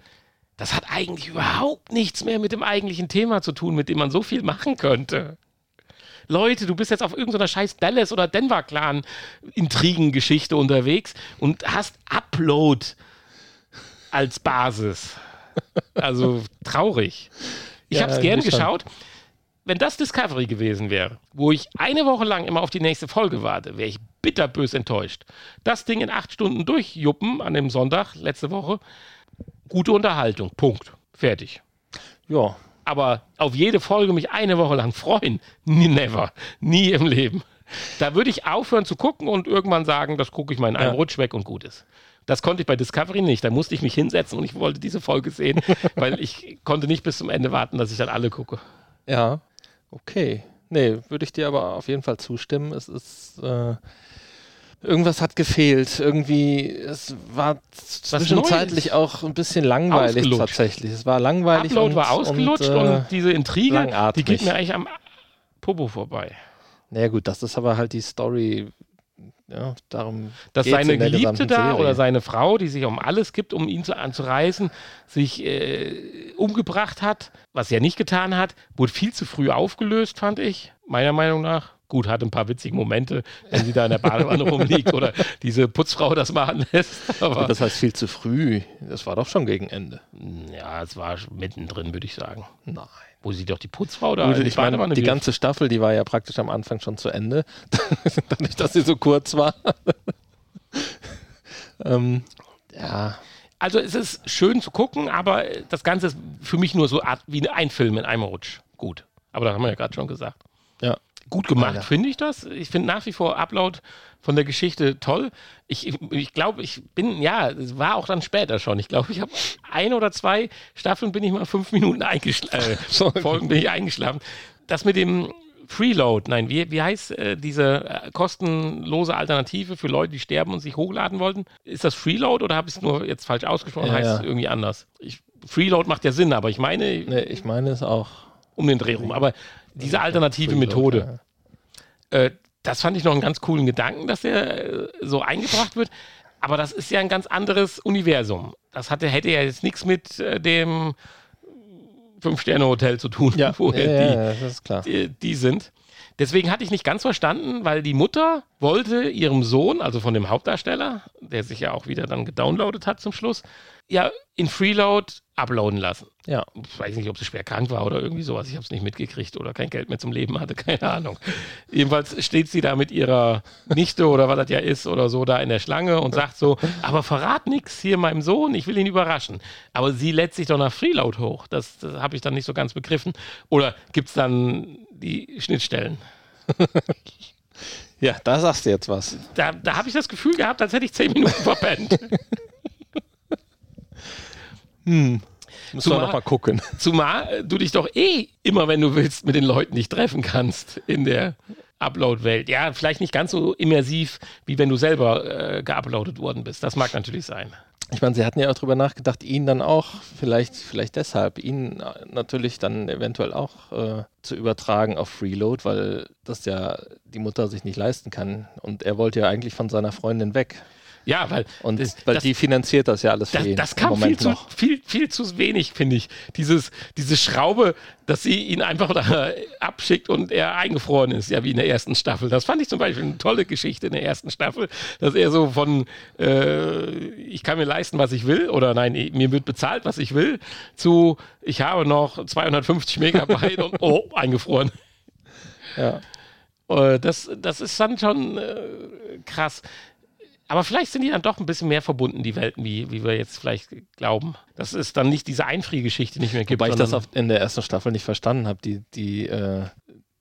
das hat eigentlich überhaupt nichts mehr mit dem eigentlichen Thema zu tun, mit dem man so viel machen könnte. Leute, du bist jetzt auf irgendeiner scheiß Dallas oder Denver Clan Intrigengeschichte unterwegs und hast Upload als Basis. Also traurig. Ich ja, habe es gern geschaut. Wenn das Discovery gewesen wäre, wo ich eine Woche lang immer auf die nächste Folge warte, wäre ich bitterbös enttäuscht. Das Ding in acht Stunden durchjuppen an dem Sonntag, letzte Woche, gute Unterhaltung. Punkt. Fertig. Ja. Aber auf jede Folge mich eine Woche lang freuen, never. Nie im Leben. Da würde ich aufhören zu gucken und irgendwann sagen, das gucke ich mal in einem Ja. Rutsch weg und gut ist. Das konnte ich bei Discovery nicht. Da musste ich mich hinsetzen und ich wollte diese Folge sehen, weil ich konnte nicht bis zum Ende warten, dass ich dann alle gucke. Ja. Okay. Nee, würde ich dir aber auf jeden Fall zustimmen. Es ist. Äh, irgendwas hat gefehlt. Irgendwie, es war zwischenzeitlich auch ein bisschen langweilig Ausgelutscht. tatsächlich. Es war langweilig. Upload und, war ausgelutscht und, äh, diese Intrige, die langatmig. geht mir eigentlich am Popo vorbei. Naja, gut, das ist aber halt die Story. Ja, darum. Dass seine Geliebte da Serie. oder seine Frau, die sich um alles gibt, um ihn zu, anzureißen, sich äh, umgebracht hat, was er nicht getan hat, wurde viel zu früh aufgelöst, fand ich, meiner Meinung nach. Gut, hat ein paar witzige Momente, wenn sie da in der Badewanne rumliegt oder diese Putzfrau das machen lässt. Aber Das heißt viel zu früh. Das war doch schon gegen Ende. ja, es war mittendrin, würde ich sagen. Nein. Wo sie doch die Putzfrau da Gut, ich meine, die wirft. ganze Staffel, die war ja praktisch am Anfang schon zu Ende. Dadurch, dass sie so kurz war. ähm, ja, Also es ist schön zu gucken, aber das Ganze ist für mich nur so Art, wie ein Film in einem Rutsch. Gut. Aber das haben wir ja gerade schon gesagt. ja. Gut gemacht, finde ich das. Ich finde nach wie vor Upload von der Geschichte toll. Ich, ich, glaube, ich bin, ja, es war auch dann später schon. Ich glaube, ich habe ein oder zwei Staffeln bin ich mal fünf Minuten eingeschlafen. Äh, Folgen. Folgen bin ich eingeschlafen. Das mit dem Freeload, nein, wie, wie heißt äh, diese äh, kostenlose Alternative für Leute, die sterben und sich hochladen wollten? Ist das Freeload oder habe ich es nur jetzt falsch ausgesprochen? Ja, heißt ja. es irgendwie anders? Ich, Freeload macht ja Sinn, aber ich meine Nee, ich meine es auch. um den Dreh rum. Aber diese alternative Methode, äh, das fand ich noch einen ganz coolen Gedanken, dass der äh, so eingebracht wird. Aber das ist ja ein ganz anderes Universum. Das hatte, hätte ja jetzt nichts mit äh, dem Fünf-Sterne-Hotel zu tun, Ja, woher ja, die, ja, die, die sind. Deswegen hatte ich nicht ganz verstanden, weil die Mutter wollte ihrem Sohn, also von dem Hauptdarsteller, der sich ja auch wieder dann gedownloadet hat zum Schluss, ja in Freeload uploaden lassen. Ja, Ich weiß nicht, ob sie schwer krank war oder irgendwie sowas. Ich habe es nicht mitgekriegt oder kein Geld mehr zum Leben hatte, keine Ahnung. Jedenfalls steht sie da mit ihrer Nichte oder was das ja ist oder so da in der Schlange und sagt so, aber verrat nichts hier meinem Sohn, ich will ihn überraschen. Aber sie lädt sich doch nach Freeload hoch. Das, das habe ich dann nicht so ganz begriffen. Oder gibt es dann die Schnittstellen? ja, da sagst du jetzt was. Da, da habe ich das Gefühl gehabt, als hätte ich zehn Minuten verpennt. Müssen wir Zumal- noch mal gucken. Zumal äh, du dich doch eh immer, wenn du willst, mit den Leuten nicht treffen kannst in der Upload-Welt. Ja, vielleicht nicht ganz so immersiv, wie wenn du selber äh, geuploadet worden bist. Das mag natürlich sein. Ich meine, sie hatten ja auch drüber nachgedacht, ihn dann auch, vielleicht, vielleicht deshalb, ihn äh, natürlich dann eventuell auch äh, zu übertragen auf Freeload, weil das ja die Mutter sich nicht leisten kann. Und er wollte ja eigentlich von seiner Freundin weg. Ja, weil, Und das, weil das, die finanziert das ja alles für das, ihn. das kam viel zu, noch. viel, viel zu wenig, finde ich. Dieses, diese Schraube, dass sie ihn einfach da abschickt und er eingefroren ist, ja, wie in der ersten Staffel. Das fand ich zum Beispiel eine tolle Geschichte in der ersten Staffel, dass er so von, äh, ich kann mir leisten, was ich will, oder nein, mir wird bezahlt, was ich will, zu, ich habe noch 250 Megabyte und, oh, eingefroren. Ja. Äh, Das, das ist dann schon äh, krass. Aber vielleicht sind die dann doch ein bisschen mehr verbunden, die Welten, wie, wie wir jetzt vielleicht glauben. Dass es dann nicht diese Einfriergeschichte nicht mehr gibt. Wobei ich das in der ersten Staffel nicht verstanden habe, die, die, äh,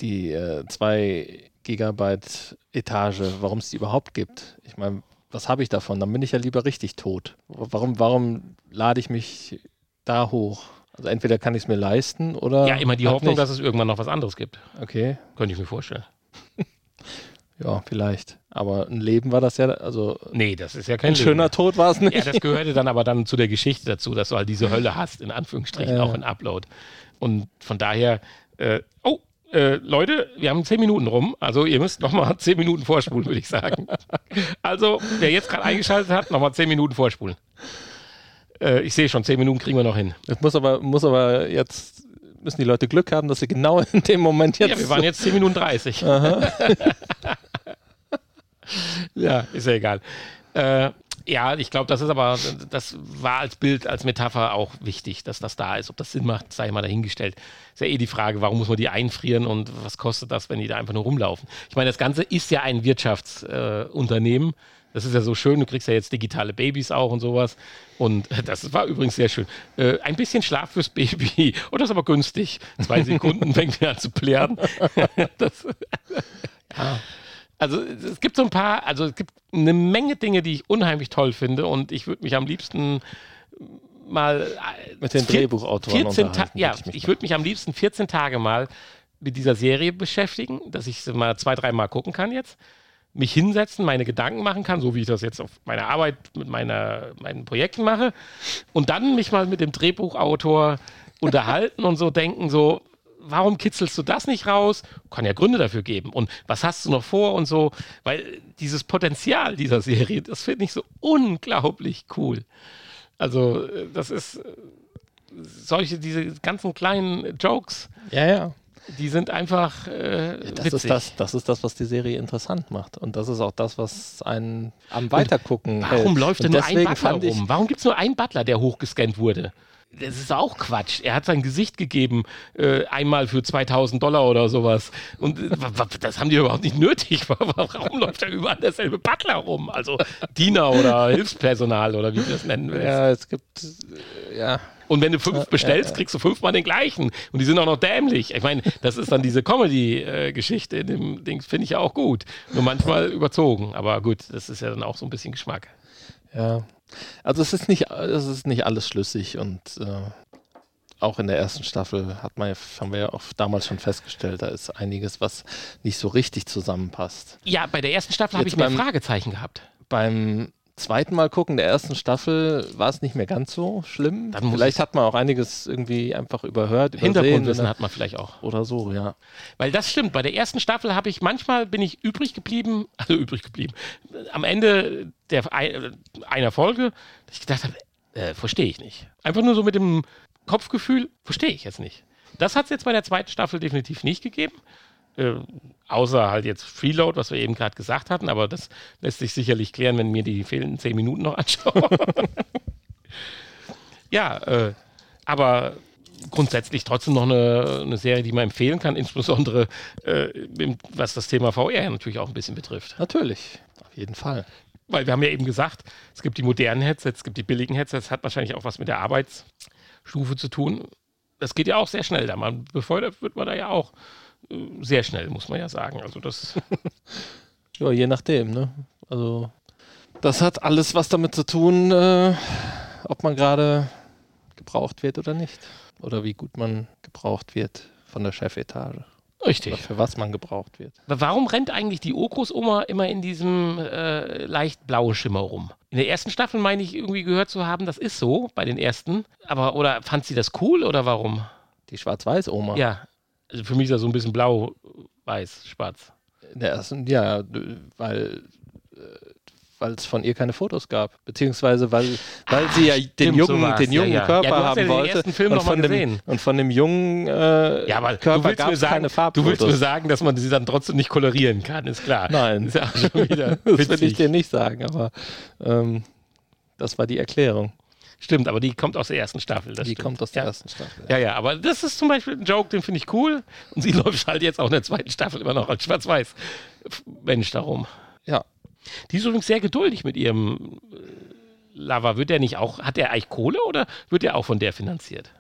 die äh, zwei Gigabyte Etage, warum es die überhaupt gibt. Ich meine, was habe ich davon? Dann bin ich ja lieber richtig tot. Warum, warum lade ich mich da hoch? Also entweder kann ich es mir leisten oder. ja, immer die halt Hoffnung, nicht. dass es irgendwann noch was anderes gibt. Okay, Könnte ich mir vorstellen. Ja, vielleicht. Aber ein Leben war das ja, also Nee, das ist ja kein ein schöner Tod war es nicht. Ja, das gehörte dann aber dann zu der Geschichte dazu, dass du halt diese Hölle hast, in Anführungsstrichen, Ja. auch in Upload. Und von daher, äh, oh, äh, Leute, wir haben zehn Minuten rum, also ihr müsst nochmal zehn Minuten vorspulen, würde ich sagen. Also, wer jetzt gerade eingeschaltet hat, nochmal zehn Minuten vorspulen. Äh, ich sehe schon, zehn Minuten kriegen wir noch hin. Es muss aber, muss aber jetzt, müssen die Leute Glück haben, dass sie genau in dem Moment jetzt. Ja, wir waren jetzt 10 Minuten 30. ja, ist ja egal. Äh, Ja, ich glaube, das ist aber, das war als Bild, als Metapher auch wichtig, dass das da ist. Ob das Sinn macht, sei mal dahingestellt. Ist ja eh die Frage, warum muss man die einfrieren und was kostet das, wenn die da einfach nur rumlaufen? Ich meine, das Ganze ist ja ein Wirtschaftsunternehmen. Äh, das ist ja so schön, du kriegst ja jetzt digitale Babys auch und sowas. Und das war übrigens sehr schön. Äh, ein bisschen Schlaf fürs Baby. Und oh, das ist aber günstig. Zwei Sekunden fängt er an zu plären. das, ja. Also es gibt so ein paar, also es gibt eine Menge Dinge, die ich unheimlich toll finde und ich würde mich am liebsten mal äh, mit den Drehbuchautoren 14 Ja, ich, ich würde mich am liebsten 14 Tage mal mit dieser Serie beschäftigen, dass ich sie mal zwei, dreimal gucken kann jetzt, mich hinsetzen, meine Gedanken machen kann, so wie ich das jetzt auf meiner Arbeit mit meiner, meinen Projekten mache und dann mich mal mit dem Drehbuchautor unterhalten und so denken, so, warum kitzelst du das nicht raus? Kann ja Gründe dafür geben. Und was hast du noch vor und so? Weil dieses Potenzial dieser Serie, das finde ich so unglaublich cool. Also, äh, das ist äh, solche, diese ganzen kleinen Jokes. Ja, ja. Die sind einfach. Äh, das, ist das, das ist das, was die Serie interessant macht. Und das ist auch das, was einen am Weitergucken. Und warum hält. läuft denn nur ein Butler rum? Warum gibt es nur einen Butler, der hochgescannt wurde? Das ist auch Quatsch. Er hat sein Gesicht gegeben, äh, einmal für 2000 Dollar oder sowas. Und äh, das haben die überhaupt nicht nötig. Warum läuft da überall derselbe Butler rum? Also Diener oder Hilfspersonal oder wie du das nennen willst. Ja, es gibt, äh, ja. Und wenn du fünf bestellst, kriegst du fünfmal den gleichen. Und die sind auch noch dämlich. Ich meine, das ist dann diese Comedy-Geschichte in dem Ding, finde ich ja auch gut. Nur manchmal überzogen. Aber gut, das ist ja dann auch so ein bisschen Geschmack. Ja, also es ist nicht, es ist nicht alles schlüssig und äh, auch in der ersten Staffel hat man, haben wir ja auch damals schon festgestellt, da ist einiges, was nicht so richtig zusammenpasst. Ja, bei der ersten Staffel habe ich mehr Fragezeichen gehabt. Beim zweiten Mal gucken der ersten Staffel war es nicht mehr ganz so schlimm. vielleicht hat man auch einiges irgendwie einfach überhört. Hintergrundwissen hat man vielleicht auch. Oder so, ja. Weil das stimmt. Bei der ersten Staffel habe ich manchmal bin ich übrig geblieben, also übrig geblieben. Am Ende der einer Folge, dass ich gedacht habe, äh, verstehe ich nicht. Einfach nur so mit dem Kopfgefühl, verstehe ich jetzt nicht. Das hat es jetzt bei der zweiten Staffel definitiv nicht gegeben. Äh, außer halt jetzt Freeload, was wir eben gerade gesagt hatten, aber das lässt sich sicherlich klären, wenn mir die fehlenden zehn Minuten noch anschaue. ja, äh, aber grundsätzlich trotzdem noch eine, eine, Serie, die man empfehlen kann, insbesondere äh, was das Thema VR natürlich auch ein bisschen betrifft. Natürlich, auf jeden Fall. Weil wir haben ja eben gesagt, es gibt die modernen Headsets, es gibt die billigen Headsets, hat wahrscheinlich auch was mit der Arbeitsstufe zu tun. Das geht ja auch sehr schnell da. Man befördert wird man da ja auch sehr schnell, muss man ja sagen. Also das. ja, je nachdem, ne? Also das hat alles was damit zu tun, äh, ob man gerade gebraucht wird oder nicht. Oder wie gut man gebraucht wird von der Chefetage. Richtig. Oder für was man gebraucht wird. Aber warum rennt eigentlich die Urgroßoma immer in diesem äh, leicht blauen Schimmer rum? In der ersten Staffel meine ich irgendwie gehört zu haben, das ist so bei den ersten. Aber oder fand sie das cool oder warum? Die Schwarz-Weiß-Oma. Ja, also für mich ist das so ein bisschen blau, weiß, schwarz. Ja, weil äh, weil es von ihr keine Fotos gab, beziehungsweise weil, weil ah, sie ja den jungen, so den jungen ja, ja. Körper ja, haben wollte und von, dem, und von dem jungen äh, ja, Körper gab es keine Farbfotos. Du willst mir sagen, dass man sie dann trotzdem nicht kolorieren kann, ist klar. Nein, ist das will ich dir nicht sagen, aber ähm, das war die Erklärung. Stimmt, aber die kommt aus der ersten Staffel. die stimmt. kommt aus der ja. ersten Staffel. Ja. ja, ja, aber das ist zum Beispiel ein Joke, den finde ich cool. Und sie läuft halt jetzt auch in der zweiten Staffel immer noch als Schwarz-Weiß-Mensch darum. Ja. Die ist übrigens sehr geduldig mit ihrem äh, Lava. Wird der nicht auch, hat der eigentlich Kohle oder wird der auch von der finanziert?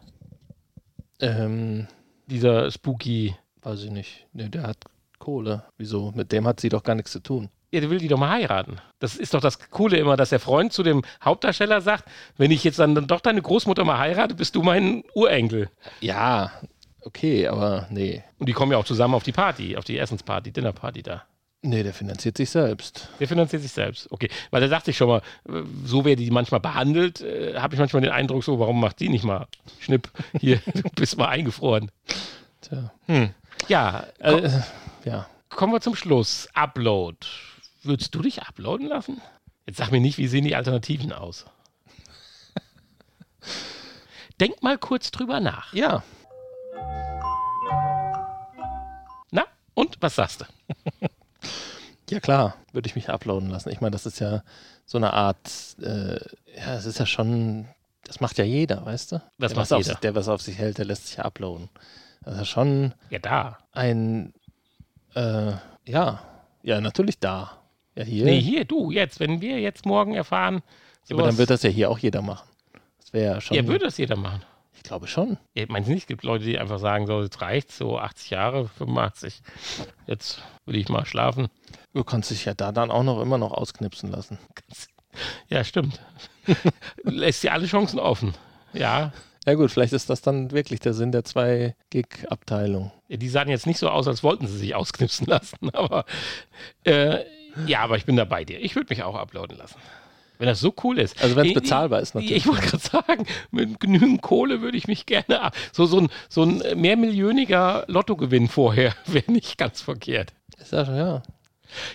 Ähm, Dieser Spooky. Weiß ich nicht. Nee, der hat Kohle. Wieso? Mit dem hat sie doch gar nichts zu tun. Ja, der will die doch mal heiraten. Das ist doch das Coole immer, dass der Freund zu dem Hauptdarsteller sagt, wenn ich jetzt dann, dann doch deine Großmutter mal heirate, bist du mein Urenkel. Ja, okay, aber nee. Und die kommen ja auch zusammen auf die Party, auf die Essensparty, Dinnerparty da. Nee, der finanziert sich selbst. Der finanziert sich selbst, okay. Weil da dachte ich schon mal, so werde die manchmal behandelt, äh, habe ich manchmal den Eindruck so, warum macht die nicht mal Schnipp, hier, du bist mal eingefroren. Tja. Hm. Ja, äh, ja. Kommen wir zum Schluss. Upload. Würdest du dich uploaden lassen? Jetzt sag mir nicht, wie sehen die Alternativen aus? Denk mal kurz drüber nach. Ja. Na, und was sagst du? Ja klar, würde ich mich uploaden lassen. Ich meine, das ist ja so eine Art, äh, ja, es ist ja schon, das macht ja jeder, weißt du? Das der, macht was auf jeder. sich, der, was auf sich hält, der lässt sich ja uploaden. Das ist ja schon Ja, da. ein, äh, ja, ja, natürlich da. Ja, hier. Nee, hier, du, jetzt, wenn wir jetzt morgen erfahren, Ja, aber dann wird das ja hier auch jeder machen. Das wäre ja schon. ja, würde das jeder machen. ich glaube schon. Ja, meinst du nicht, es gibt Leute, die einfach sagen, so, jetzt reicht's, so 80 Jahre, 85, jetzt will ich mal schlafen. Du kannst dich ja da dann auch noch immer noch ausknipsen lassen. Ja, stimmt. Lässt dir alle Chancen offen. Ja, Ja gut, vielleicht ist das dann wirklich der Sinn der zwei Gig-Abteilung. die sahen jetzt nicht so aus, als wollten sie sich ausknipsen lassen, aber äh, ja, aber ich bin da bei dir. Ich würde mich auch uploaden lassen. Wenn das so cool ist. Also wenn es bezahlbar ist Ich, natürlich. ich wollte gerade sagen, mit genügend Kohle würde ich mich gerne ab. So, so ein, so ein mehrmillioniger Lottogewinn vorher wäre nicht ganz verkehrt. Ist schon- ja.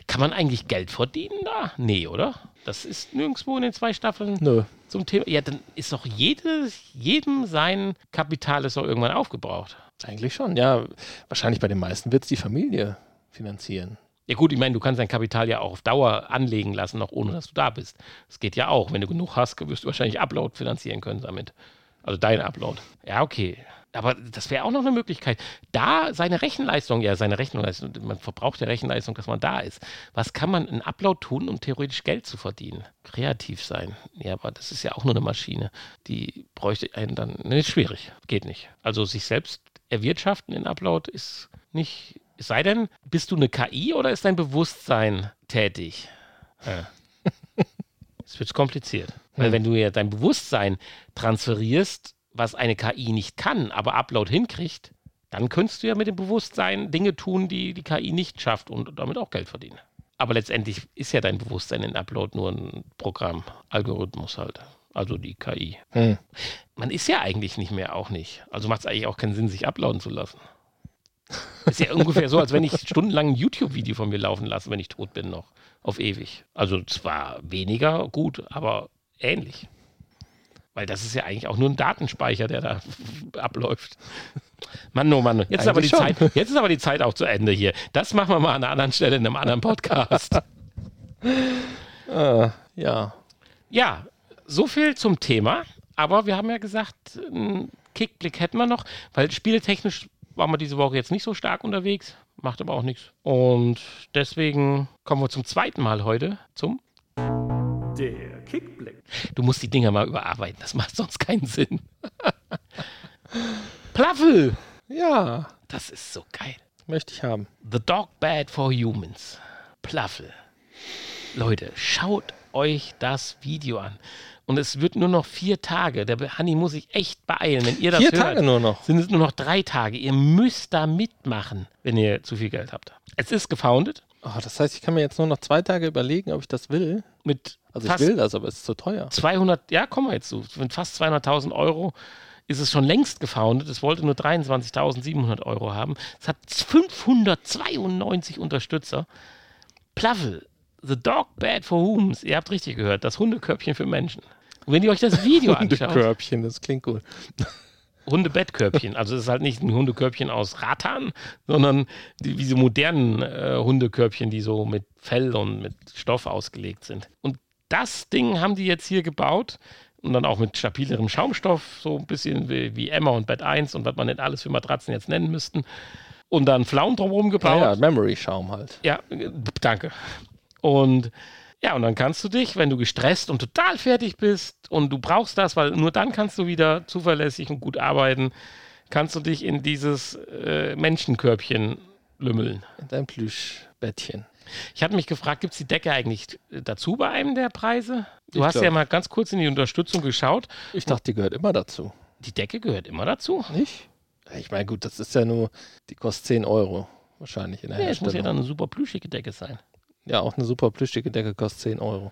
Kann man eigentlich Geld verdienen da? Nee, oder? Das ist nirgendwo in den zwei Staffeln Nö. zum Thema. Ja, dann ist doch jedes, jedem sein Kapital ist doch irgendwann aufgebraucht. Eigentlich schon, ja. Wahrscheinlich bei den meisten wird es die Familie finanzieren. Ja gut, ich meine, du kannst dein Kapital ja auch auf Dauer anlegen lassen, noch ohne dass du da bist. Das geht ja auch. Wenn du genug hast, wirst du wahrscheinlich Upload finanzieren können damit. Also dein Upload. Ja, okay. Aber das wäre auch noch eine Möglichkeit. Da seine Rechenleistung, ja, seine Rechenleistung, man verbraucht ja Rechenleistung, dass man da ist. Was kann man in Upload tun, um theoretisch Geld zu verdienen? Kreativ sein. Ja, aber das ist ja auch nur eine Maschine. Die bräuchte einen dann. Ne, ist schwierig. Geht nicht. Also sich selbst erwirtschaften in Upload ist nicht. Es sei denn, bist du eine KI oder ist dein Bewusstsein tätig? Ja. Es wird kompliziert. Weil wenn du ja dein Bewusstsein transferierst, was eine KI nicht kann, aber Upload hinkriegt, dann könntest du ja mit dem Bewusstsein Dinge tun, die die KI nicht schafft und damit auch Geld verdienen. Aber letztendlich ist ja dein Bewusstsein in Upload nur ein Programm, Algorithmus halt. Also die KI. Hm. Man ist ja eigentlich nicht mehr, auch nicht. Also macht es eigentlich auch keinen Sinn, sich uploaden zu lassen. Ist ja ungefähr so, als wenn ich stundenlang ein YouTube-Video von mir laufen lasse, wenn ich tot bin noch. Auf ewig. Also zwar weniger gut, aber ähnlich. Weil das ist ja eigentlich auch nur ein Datenspeicher, der da abläuft. Mann, oh Mann. Jetzt ist, aber die schon. Zeit, jetzt ist aber die Zeit auch zu Ende hier. Das machen wir mal an einer anderen Stelle in einem anderen Podcast. Äh, ja. Ja, so viel zum Thema. Aber wir haben ja gesagt, einen Kickblick hätten wir noch, weil spieltechnisch waren wir diese Woche jetzt nicht so stark unterwegs. Macht aber auch nichts. Und deswegen kommen wir zum zweiten Mal heute zum. Der Kickblick. Du musst die Dinger mal überarbeiten, das macht sonst keinen Sinn. Plaffel! Ja, Das ist so geil. möchte ich haben. The Dog Bad for Humans. Plaffel. Leute, schaut euch das Video an. Und es wird nur noch vier Tage. Der Hanni muss sich echt beeilen. Wenn ihr das Vier hört, Tage nur noch. sind es nur noch drei Tage. Ihr müsst da mitmachen, wenn ihr zu viel Geld habt. Es ist gefoundet Oh, das heißt, ich kann mir jetzt nur noch zwei Tage überlegen, ob ich das will. mit Also ich will das, aber es ist zu teuer. 200, ja, kommen wir jetzt zu. Mit fast 200.000 Euro ist es schon längst gefoundet. Es wollte nur 23.700 Euro haben. Es hat 592 Unterstützer. Plavel, The Dog Bad for Whom. Ihr habt richtig gehört, das Hundekörbchen für Menschen. Und wenn ihr euch das Video anschaut, Körbchen, das klingt gut. Hundebettkörbchen. Also es ist halt nicht ein Hundekörbchen aus Rattan, sondern die, diese modernen äh, Hundekörbchen, die so mit Fell und mit Stoff ausgelegt sind. Und das Ding haben die jetzt hier gebaut und dann auch mit stabilerem Schaumstoff, so ein bisschen wie, wie Emma und Bett 1 und was man nicht alles für Matratzen jetzt nennen müssten. Und dann Pflaumen drumherum gebaut. Ja, ja Memory-Schaum halt. Ja, danke. Und ja, und dann kannst du dich, wenn du gestresst und total fertig bist und du brauchst das, weil nur dann kannst du wieder zuverlässig und gut arbeiten, kannst du dich in dieses äh, Menschenkörbchen lümmeln. In deinem Plüschbettchen. Ich hatte mich gefragt, gibt es die Decke eigentlich dazu bei einem der Preise? Du Ich hast glaub. ja mal ganz kurz in die Unterstützung geschaut. Ich dachte, die gehört immer dazu. Die Decke gehört immer dazu. Nicht? Ich meine, gut, das ist ja nur, die kostet 10 Euro wahrscheinlich in der Ja, es muss ja Herstellung. dann eine super plüschige Decke sein. Ja, auch eine super plüschige Decke kostet 10 Euro.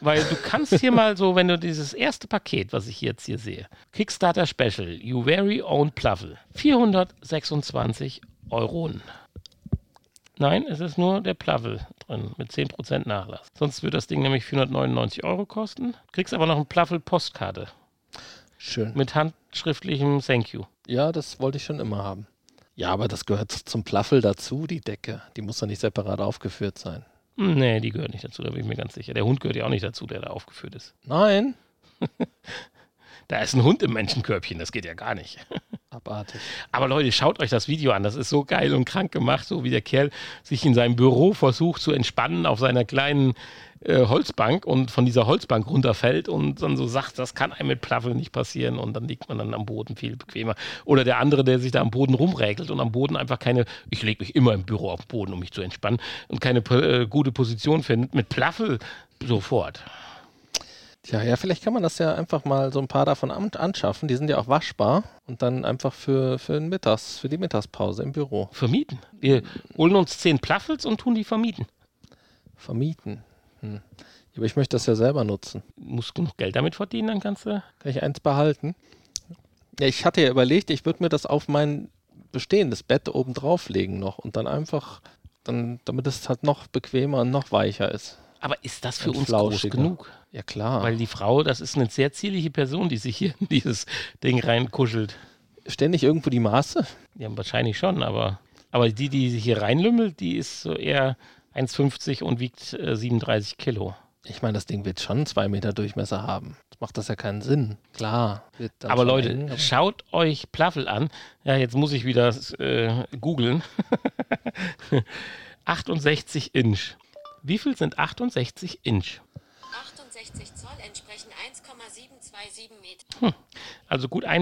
Weil du kannst hier mal so, wenn du dieses erste Paket, was ich jetzt hier sehe, Kickstarter Special, You Very Own Plavel, 426 Euro. Nein, es ist nur der Plavel drin mit 10% Nachlass. Sonst würde das Ding nämlich 499 Euro kosten. Kriegst aber noch eine Plavel-Postkarte Schön. mit handschriftlichem Thank you. Ja, das wollte ich schon immer haben. Ja, aber das gehört zum Plaffel dazu, die Decke. Die muss doch nicht separat aufgeführt sein. Nee, die gehört nicht dazu, da bin ich mir ganz sicher. Der Hund gehört ja auch nicht dazu, der da aufgeführt ist. Nein. Da ist ein Hund im Menschenkörbchen, das geht ja gar nicht. Abartig. Aber Leute, schaut euch das Video an. Das ist so geil und krank gemacht, so wie der Kerl sich in seinem Büro versucht zu entspannen auf seiner kleinen äh, Holzbank und von dieser Holzbank runterfällt und dann so sagt, das kann einem mit Plaffel nicht passieren und dann liegt man dann am Boden viel bequemer. Oder der andere, der sich da am Boden rumräkelt und am Boden einfach keine, ich lege mich immer im Büro auf den Boden, um mich zu entspannen und keine äh, gute Position findet, mit Plaffel sofort. Tja, ja, vielleicht kann man das ja einfach mal so ein paar davon an anschaffen. Die sind ja auch waschbar und dann einfach für, für den Mittags, für die Mittagspause im Büro Vermieten. Wir holen uns zehn Plaffels und tun die vermieten. vermieten. Hm. Aber ich möchte das ja selber nutzen. Musst genug Geld damit verdienen, dann kannst du. Kann ich eins behalten? Ja, ich hatte ja überlegt, ich würde mir das auf mein bestehendes Bett oben drauflegen noch und dann einfach, dann, damit es halt noch bequemer und noch weicher ist. Aber ist das für uns groß genug? Ja klar. Weil die Frau, das ist eine sehr zierliche Person, die sich hier in dieses Ding reinkuschelt. Ständig irgendwo die Maße? Ja, wahrscheinlich schon, aber, aber die, die sich hier reinlümmelt, die ist so eher 1,50 und wiegt äh, 37 Kilo. Ich meine, das Ding wird schon zwei Meter Durchmesser haben. Das macht das ja keinen Sinn. Klar. Aber Leute, eng, aber- schaut euch Plaffel an. Ja, jetzt muss ich wieder äh, googeln. 68 Inch. Wie viel sind 68 Inch? 68 Zoll entsprechen 1,727 Meter. Also gut 1,70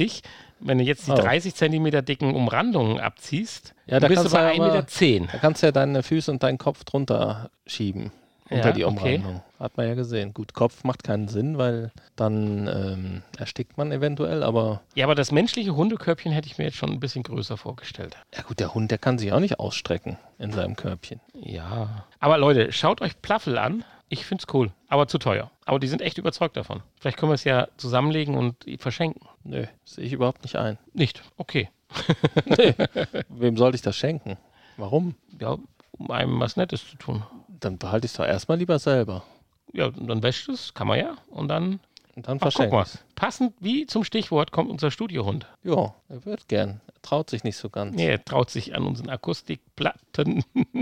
Meter. Wenn du jetzt die Oh. 30 Zentimeter dicken Umrandungen abziehst, Ja, da bist du bei aber- 1,10 Meter. Da kannst du ja deine Füße und deinen Kopf drunter schieben. Unter Ja, die okay. Umrandung. Hat man ja gesehen. Gut, Kopf macht keinen Sinn, weil dann ähm, erstickt man eventuell, aber Ja, aber das menschliche Hundekörbchen hätte ich mir jetzt schon ein bisschen größer vorgestellt. ja gut, der Hund, der kann sich auch nicht ausstrecken in seinem Körbchen. Ja. Aber Leute, schaut euch Plaffel an. Ich find's cool, aber zu teuer. Aber die sind echt überzeugt davon. Vielleicht können wir es ja zusammenlegen und verschenken. Nö, sehe ich überhaupt nicht ein. Nicht? Okay. Wem sollte ich das schenken? Warum? Ja, um einem was Nettes zu tun. Dann behalte ich es doch erstmal lieber selber. Ja, dann wäscht es, kann man ja. Und dann, Und dann ach, guck mal, passend wie zum Stichwort kommt unser Studiohund. Ja, er wird gern. Er traut sich nicht so ganz. Nee, er traut sich an unseren Akustikplatten.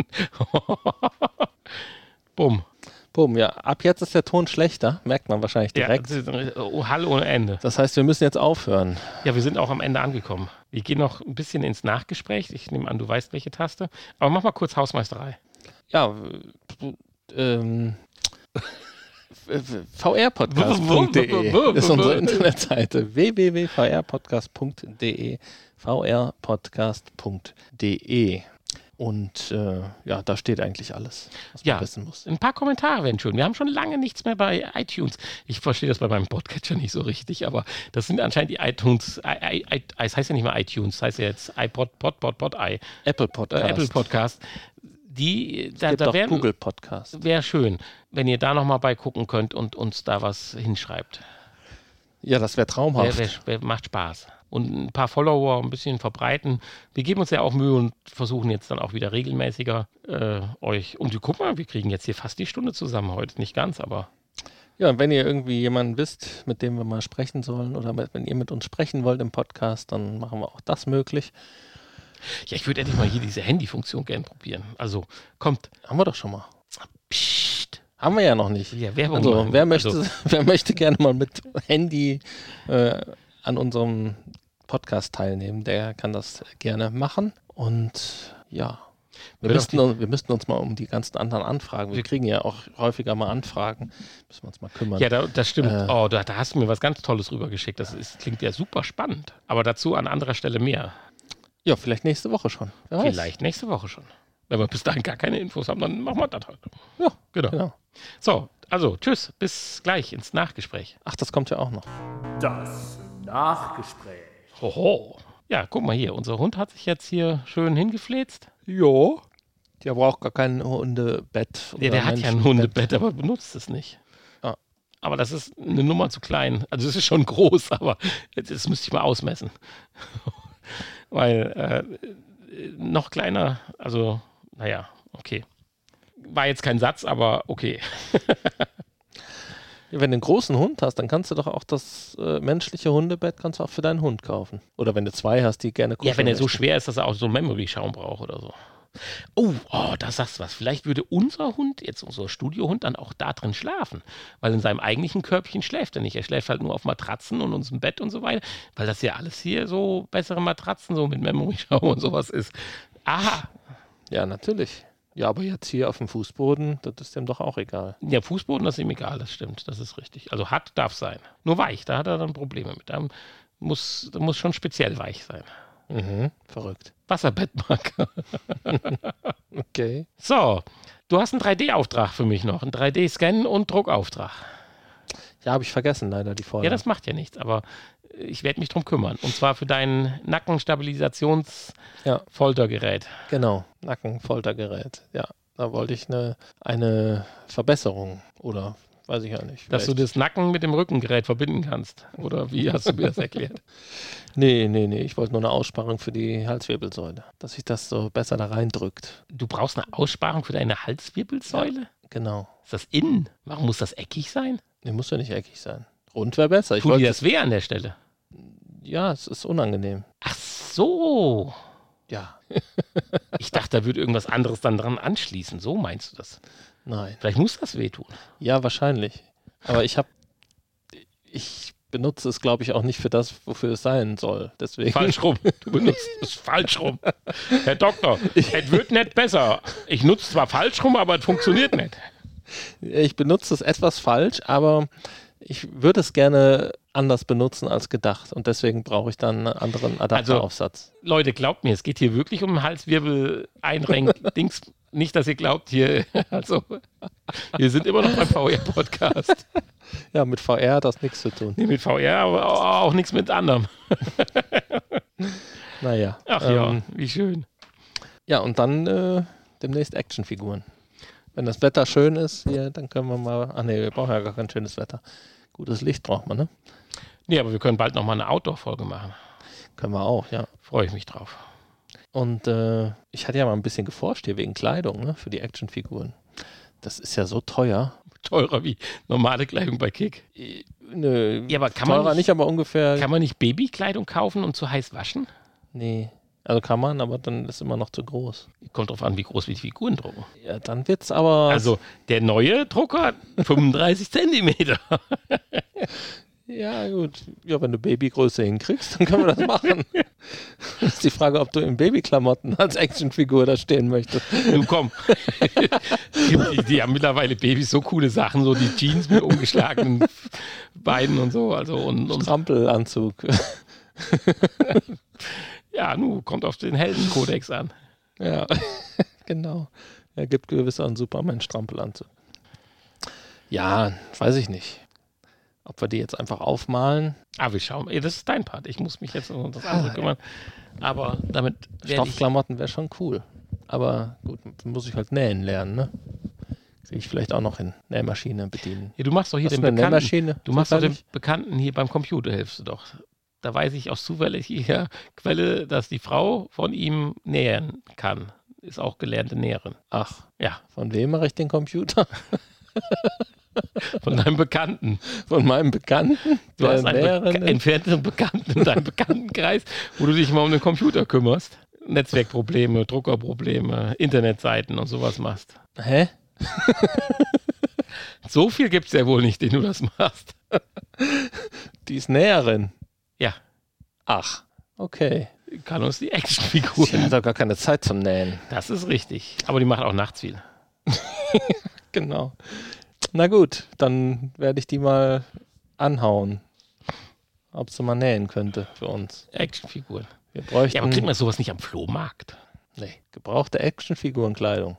Bumm. Bumm, ja, ab jetzt ist der Ton schlechter, merkt man wahrscheinlich Ja, direkt. ein oh, Hall ohne Ende. Das heißt, wir müssen jetzt aufhören. Ja, wir sind auch am Ende angekommen. Wir gehen noch ein bisschen ins Nachgespräch. Ich nehme an, du weißt, welche Taste. Aber mach mal kurz Hausmeisterei. Ja, ähm, vrpodcast.de ist unsere Internetseite www.vrpodcast.de vrpodcast.de und äh, ja, da steht eigentlich alles, was man Ja. wissen muss. Ein paar Kommentare wären schön. Wir haben schon lange nichts mehr bei iTunes. Ich verstehe das bei meinem Podcatcher nicht so richtig, aber das sind anscheinend die iTunes. I, I, I, es heißt ja nicht mehr iTunes, es heißt ja jetzt iPod, Pod, Pod, Pod, i. Apple Äh, Podcast. Apple Podcast. Die, da, Gibt da wären, Google Podcast. wäre schön, wenn ihr da nochmal bei gucken könnt und uns da was hinschreibt. Ja, das wäre Wär, traumhaft. wär, wär, macht Spaß. Und ein paar Follower ein bisschen verbreiten. Wir geben uns ja auch Mühe und versuchen jetzt dann auch wieder regelmäßiger äh, euch. Und guck mal, wir kriegen jetzt hier fast die Stunde zusammen heute. Nicht ganz, aber Ja, und wenn ihr irgendwie jemanden wisst, mit dem wir mal sprechen sollen oder wenn ihr mit uns sprechen wollt im Podcast, dann machen wir auch das möglich. Ja, ich würde endlich mal hier diese Handyfunktion gern probieren. Also kommt, Haben wir doch schon mal. psst, Haben wir ja noch nicht. ja, Werbung Also, wer möchte, Also, wer möchte gerne mal mit Handy äh, an unserem Podcast teilnehmen, der kann das gerne machen. Und ja, wir müssten, wir müssten uns mal um die ganzen anderen Anfragen, wir Wir- kriegen ja auch häufiger mal Anfragen, müssen wir uns mal kümmern. ja, da, das stimmt. Äh. oh, da, da hast du mir was ganz Tolles rübergeschickt. Das ist, klingt ja super spannend. Aber dazu an anderer Stelle mehr. Ja, vielleicht nächste Woche schon. Wer weiß. Vielleicht nächste Woche schon. Wenn wir bis dahin gar keine Infos haben, dann machen wir das halt. Ja, Genau. genau. So, also tschüss, bis gleich ins Nachgespräch. Ach, das kommt ja auch noch. Das Nachgespräch. Hoho. Ja, guck mal hier, unser Hund hat sich jetzt hier schön hingefläzt. Ja. Der braucht gar kein Hundebett. Ja, der hat ja ein. Hundebett, aber benutzt es nicht. Ah. Aber das ist eine Nummer zu klein. Also es ist schon groß, aber das müsste ich mal ausmessen. Weil äh, noch kleiner, also naja, okay. War jetzt kein Satz, aber okay. Wenn du einen großen Hund hast, dann kannst du doch auch das äh, menschliche Hundebett kannst du auch für deinen Hund kaufen. Oder wenn du zwei hast, die gerne Ja, wenn er so schwer ist, dass er auch so einen Memory-Schaum braucht oder so. Oh, oh, da sagst du was. Vielleicht würde unser Hund, jetzt unser Studiohund, dann auch da drin schlafen. Weil in seinem eigentlichen Körbchen schläft er nicht. Er schläft halt nur auf Matratzen und unserem Bett und so weiter. Weil das ja alles hier so bessere Matratzen, so mit Memory Show und sowas ist. Aha. Ja, natürlich. Ja, aber jetzt hier auf dem Fußboden, das ist dem doch auch egal. Ja, Fußboden, das ist ihm egal, das stimmt. Das ist richtig. Also hart darf sein. Nur weich, da hat er dann Probleme mit. Da muss, da muss schon speziell weich sein. Mhm, verrückt. Wasserbettmarker. Okay. So, du hast einen 3D-Auftrag für mich noch. Einen 3D-Scan und Druckauftrag. Ja, habe ich vergessen, leider die Vorlage. Ja, das macht ja nichts, aber ich werde mich drum kümmern. Und zwar für dein Ja. Nackenstabilisations-Foltergerät. Genau, Nackenfoltergerät. Ja, da wollte ich eine, eine Verbesserung oder weiß ich ja nicht. Dass du vielleicht- das Nacken mit dem Rückengerät verbinden kannst. Oder wie hast du mir das erklärt? Nee, nee, nee, ich wollte nur eine Aussparung für die Halswirbelsäule, dass sich das so besser da reindrückt. Du brauchst eine Aussparung für deine Halswirbelsäule? Genau. Ist das innen? Warum muss das eckig sein? Nee, muss ja nicht eckig sein. Rund wäre besser. Ich Tut dir wollte, das weh an der Stelle? ja, es ist unangenehm. Ach so. Ja, Ich dachte, da würde irgendwas anderes dann dran anschließen. So meinst du das? Nein. Vielleicht muss das wehtun. Ja, wahrscheinlich. Aber ich habe, ich benutze es, glaube ich, auch nicht für das, wofür es sein soll. Deswegen. Falsch rum. Du benutzt es falsch rum. Herr Doktor, es wird nicht besser. Ich nutze zwar falsch rum, aber es funktioniert nicht. Ich benutze es etwas falsch, aber ich würde es gerne anders benutzen als gedacht. Und deswegen brauche ich dann einen anderen Adapteraufsatz. Leute, glaubt mir, es geht hier wirklich um Halswirbel einrenk Dings. Nicht, dass ihr glaubt, hier, also, wir sind immer noch beim VR-Podcast. Ja, mit VR hat das nichts zu tun. Nee, mit VR, aber auch, auch nichts mit anderem. Naja. Ach ja, ähm, wie schön. Ja, und dann äh, demnächst Actionfiguren. Wenn das Wetter schön ist, hier, dann können wir mal. Ach nee, wir brauchen ja gar kein schönes Wetter. Gutes Licht braucht man, ne? Nee, aber wir können bald nochmal eine Outdoor-Folge machen. Können wir auch, ja. Freue ich mich drauf. Und äh, ich hatte ja mal ein bisschen geforscht hier wegen Kleidung, ne? Für die Actionfiguren. Das ist ja so teuer. Teurer wie normale Kleidung bei Kick. Nö, Ja, aber kann teurer man nicht, nicht, aber ungefähr. kann man nicht Babykleidung kaufen und zu heiß waschen? nee. Also kann man, aber dann ist immer noch zu groß. Kommt drauf an, wie groß wir die Figuren drucken. Ja, dann wird's aber. Also der neue Drucker hat 35 Zentimeter. Ja, gut. Ja, wenn du Babygröße hinkriegst, dann können wir das machen. Das ist die Frage, ob du in Babyklamotten als Actionfigur da stehen möchtest. Du komm. die, die haben mittlerweile Babys so coole Sachen, so die Jeans mit umgeschlagenen Beinen und so. Also und, und Strampelanzug. Ja, nu, kommt auf den Heldenkodex an. Ja, genau. Er gibt gewiss einen Superman-Strampelanzug. Ja, weiß ich nicht. Ob wir die jetzt einfach aufmalen. Ah, wir schauen. Das ist dein Part. Ich muss mich jetzt um das andere kümmern. Aber damit. Stoffklamotten wäre schon cool. Aber gut, muss ich halt nähen lernen, ne? Kriege ich vielleicht auch noch hin. Nähmaschine bedienen. Ja, du machst doch hier Hast den Bekannten. Nähmaschine? Du machst doch den? Bekannten hier beim Computer, hilfst du doch. Da weiß ich aus zuverlässiger Quelle, dass die Frau von ihm nähen kann. Ist auch gelernte Näherin. Ach, Ja, von wem mache ich den Computer? von deinem Bekannten. Von meinem Bekannten? Du hast einen ist? entfernten Bekannten in deinem Bekanntenkreis, wo du dich mal um den Computer kümmerst. Netzwerkprobleme, Druckerprobleme, Internetseiten und sowas machst. Hä? So viel gibt es ja wohl nicht, den du das machst. Die ist Näherin. Ja, Ach, okay. kann uns die Sie hat doch gar keine Zeit zum Nähen. Das ist richtig. Aber die macht auch nachts viel. Genau. Na gut, dann werde ich die mal anhauen. Ob sie mal nähen könnte für uns. Actionfiguren. Wir bräuchten Ja, aber kriegt man sowas nicht am Flohmarkt? Nee, gebrauchte Actionfigurenkleidung.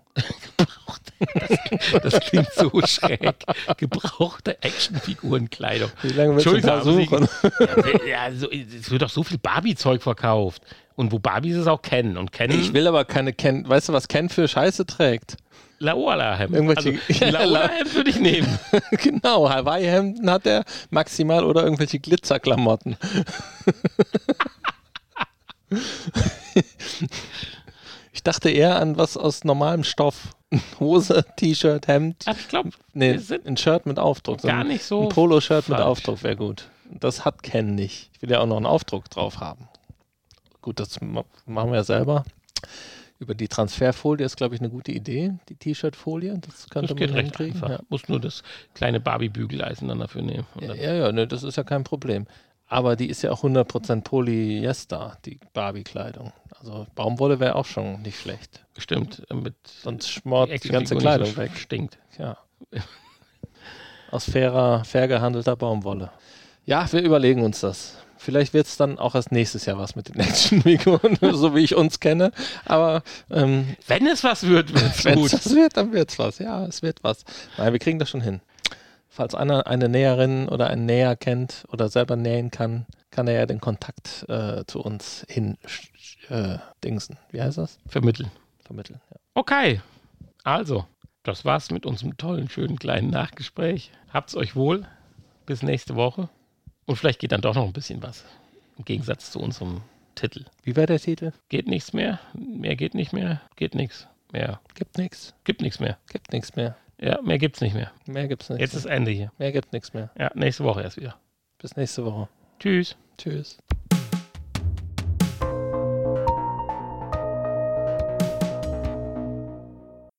Das klingt so schräg. Gebrauchte Actionfigurenkleidung. Wie lange willst du da suchen? Sie- Ja, so, es wird doch so viel Barbie-Zeug verkauft. Und wo Barbies es auch kennen. Und kennen Ich will aber keine Ken. Weißt du, was Ken für Scheiße trägt? Laola-Hemd. Irgendwelche- Also, Ja, Laola-Hemd würde ich nehmen. genau, Hawaii-Hemden hat er maximal oder irgendwelche Glitzerklamotten. Ich dachte eher an was aus normalem Stoff. Hose, T-Shirt, Hemd. Aber ich glaube, Nee, ein Shirt mit Aufdruck. gar nicht so Ein Poloshirt mit. Aufdruck wäre gut. Das hat Ken nicht. Ich will ja auch noch einen Aufdruck drauf haben. Gut, das ma- machen wir ja selber. Über die Transferfolie ist, glaube ich, eine gute Idee, die T-Shirt-Folie. Das könnte Das geht man recht hinkriegen. einfach. Ja. Muss nur das kleine Barbie-Bügeleisen dann dafür nehmen. Ja, ja, ja ne, das ist ja kein Problem. Aber die ist ja auch 100% Polyester, die Barbie-Kleidung. Also Baumwolle wäre auch schon nicht schlecht. Stimmt, damit Sonst schmort die ganze Actionfigur Kleidung so weg. Stinkt. Ja. Aus fairer, fair gehandelter Baumwolle. Ja, wir überlegen uns das. Vielleicht wird es dann auch erst nächstes Jahr was mit den Actionfiguren, so wie ich uns kenne. Aber ähm, Wenn es was wird, wird es wenn gut. es was wird, dann wird es was. Ja, es wird was. Nein, wir kriegen das schon hin. Falls einer eine Näherin oder einen Näher kennt oder selber nähen kann, kann er ja den Kontakt äh, zu uns hin äh, dingsen. Wie heißt das? Vermitteln. Vermitteln. Ja. Okay, also, das war's mit unserem tollen, schönen kleinen Nachgespräch. Habt's euch wohl. Bis nächste Woche. Und vielleicht geht dann doch noch ein bisschen was. Im Gegensatz zu unserem Titel. Wie war der Titel? Geht nichts mehr? Mehr geht nicht mehr? Geht nichts mehr? Gibt nichts. Gibt nichts mehr. Gibt nichts mehr. Ja, mehr gibt's nicht mehr. Mehr gibt's nicht. Jetzt ist Ende hier. mehr gibt nichts mehr. Ja, nächste Woche erst wieder. Bis nächste Woche. Tschüss. Tschüss.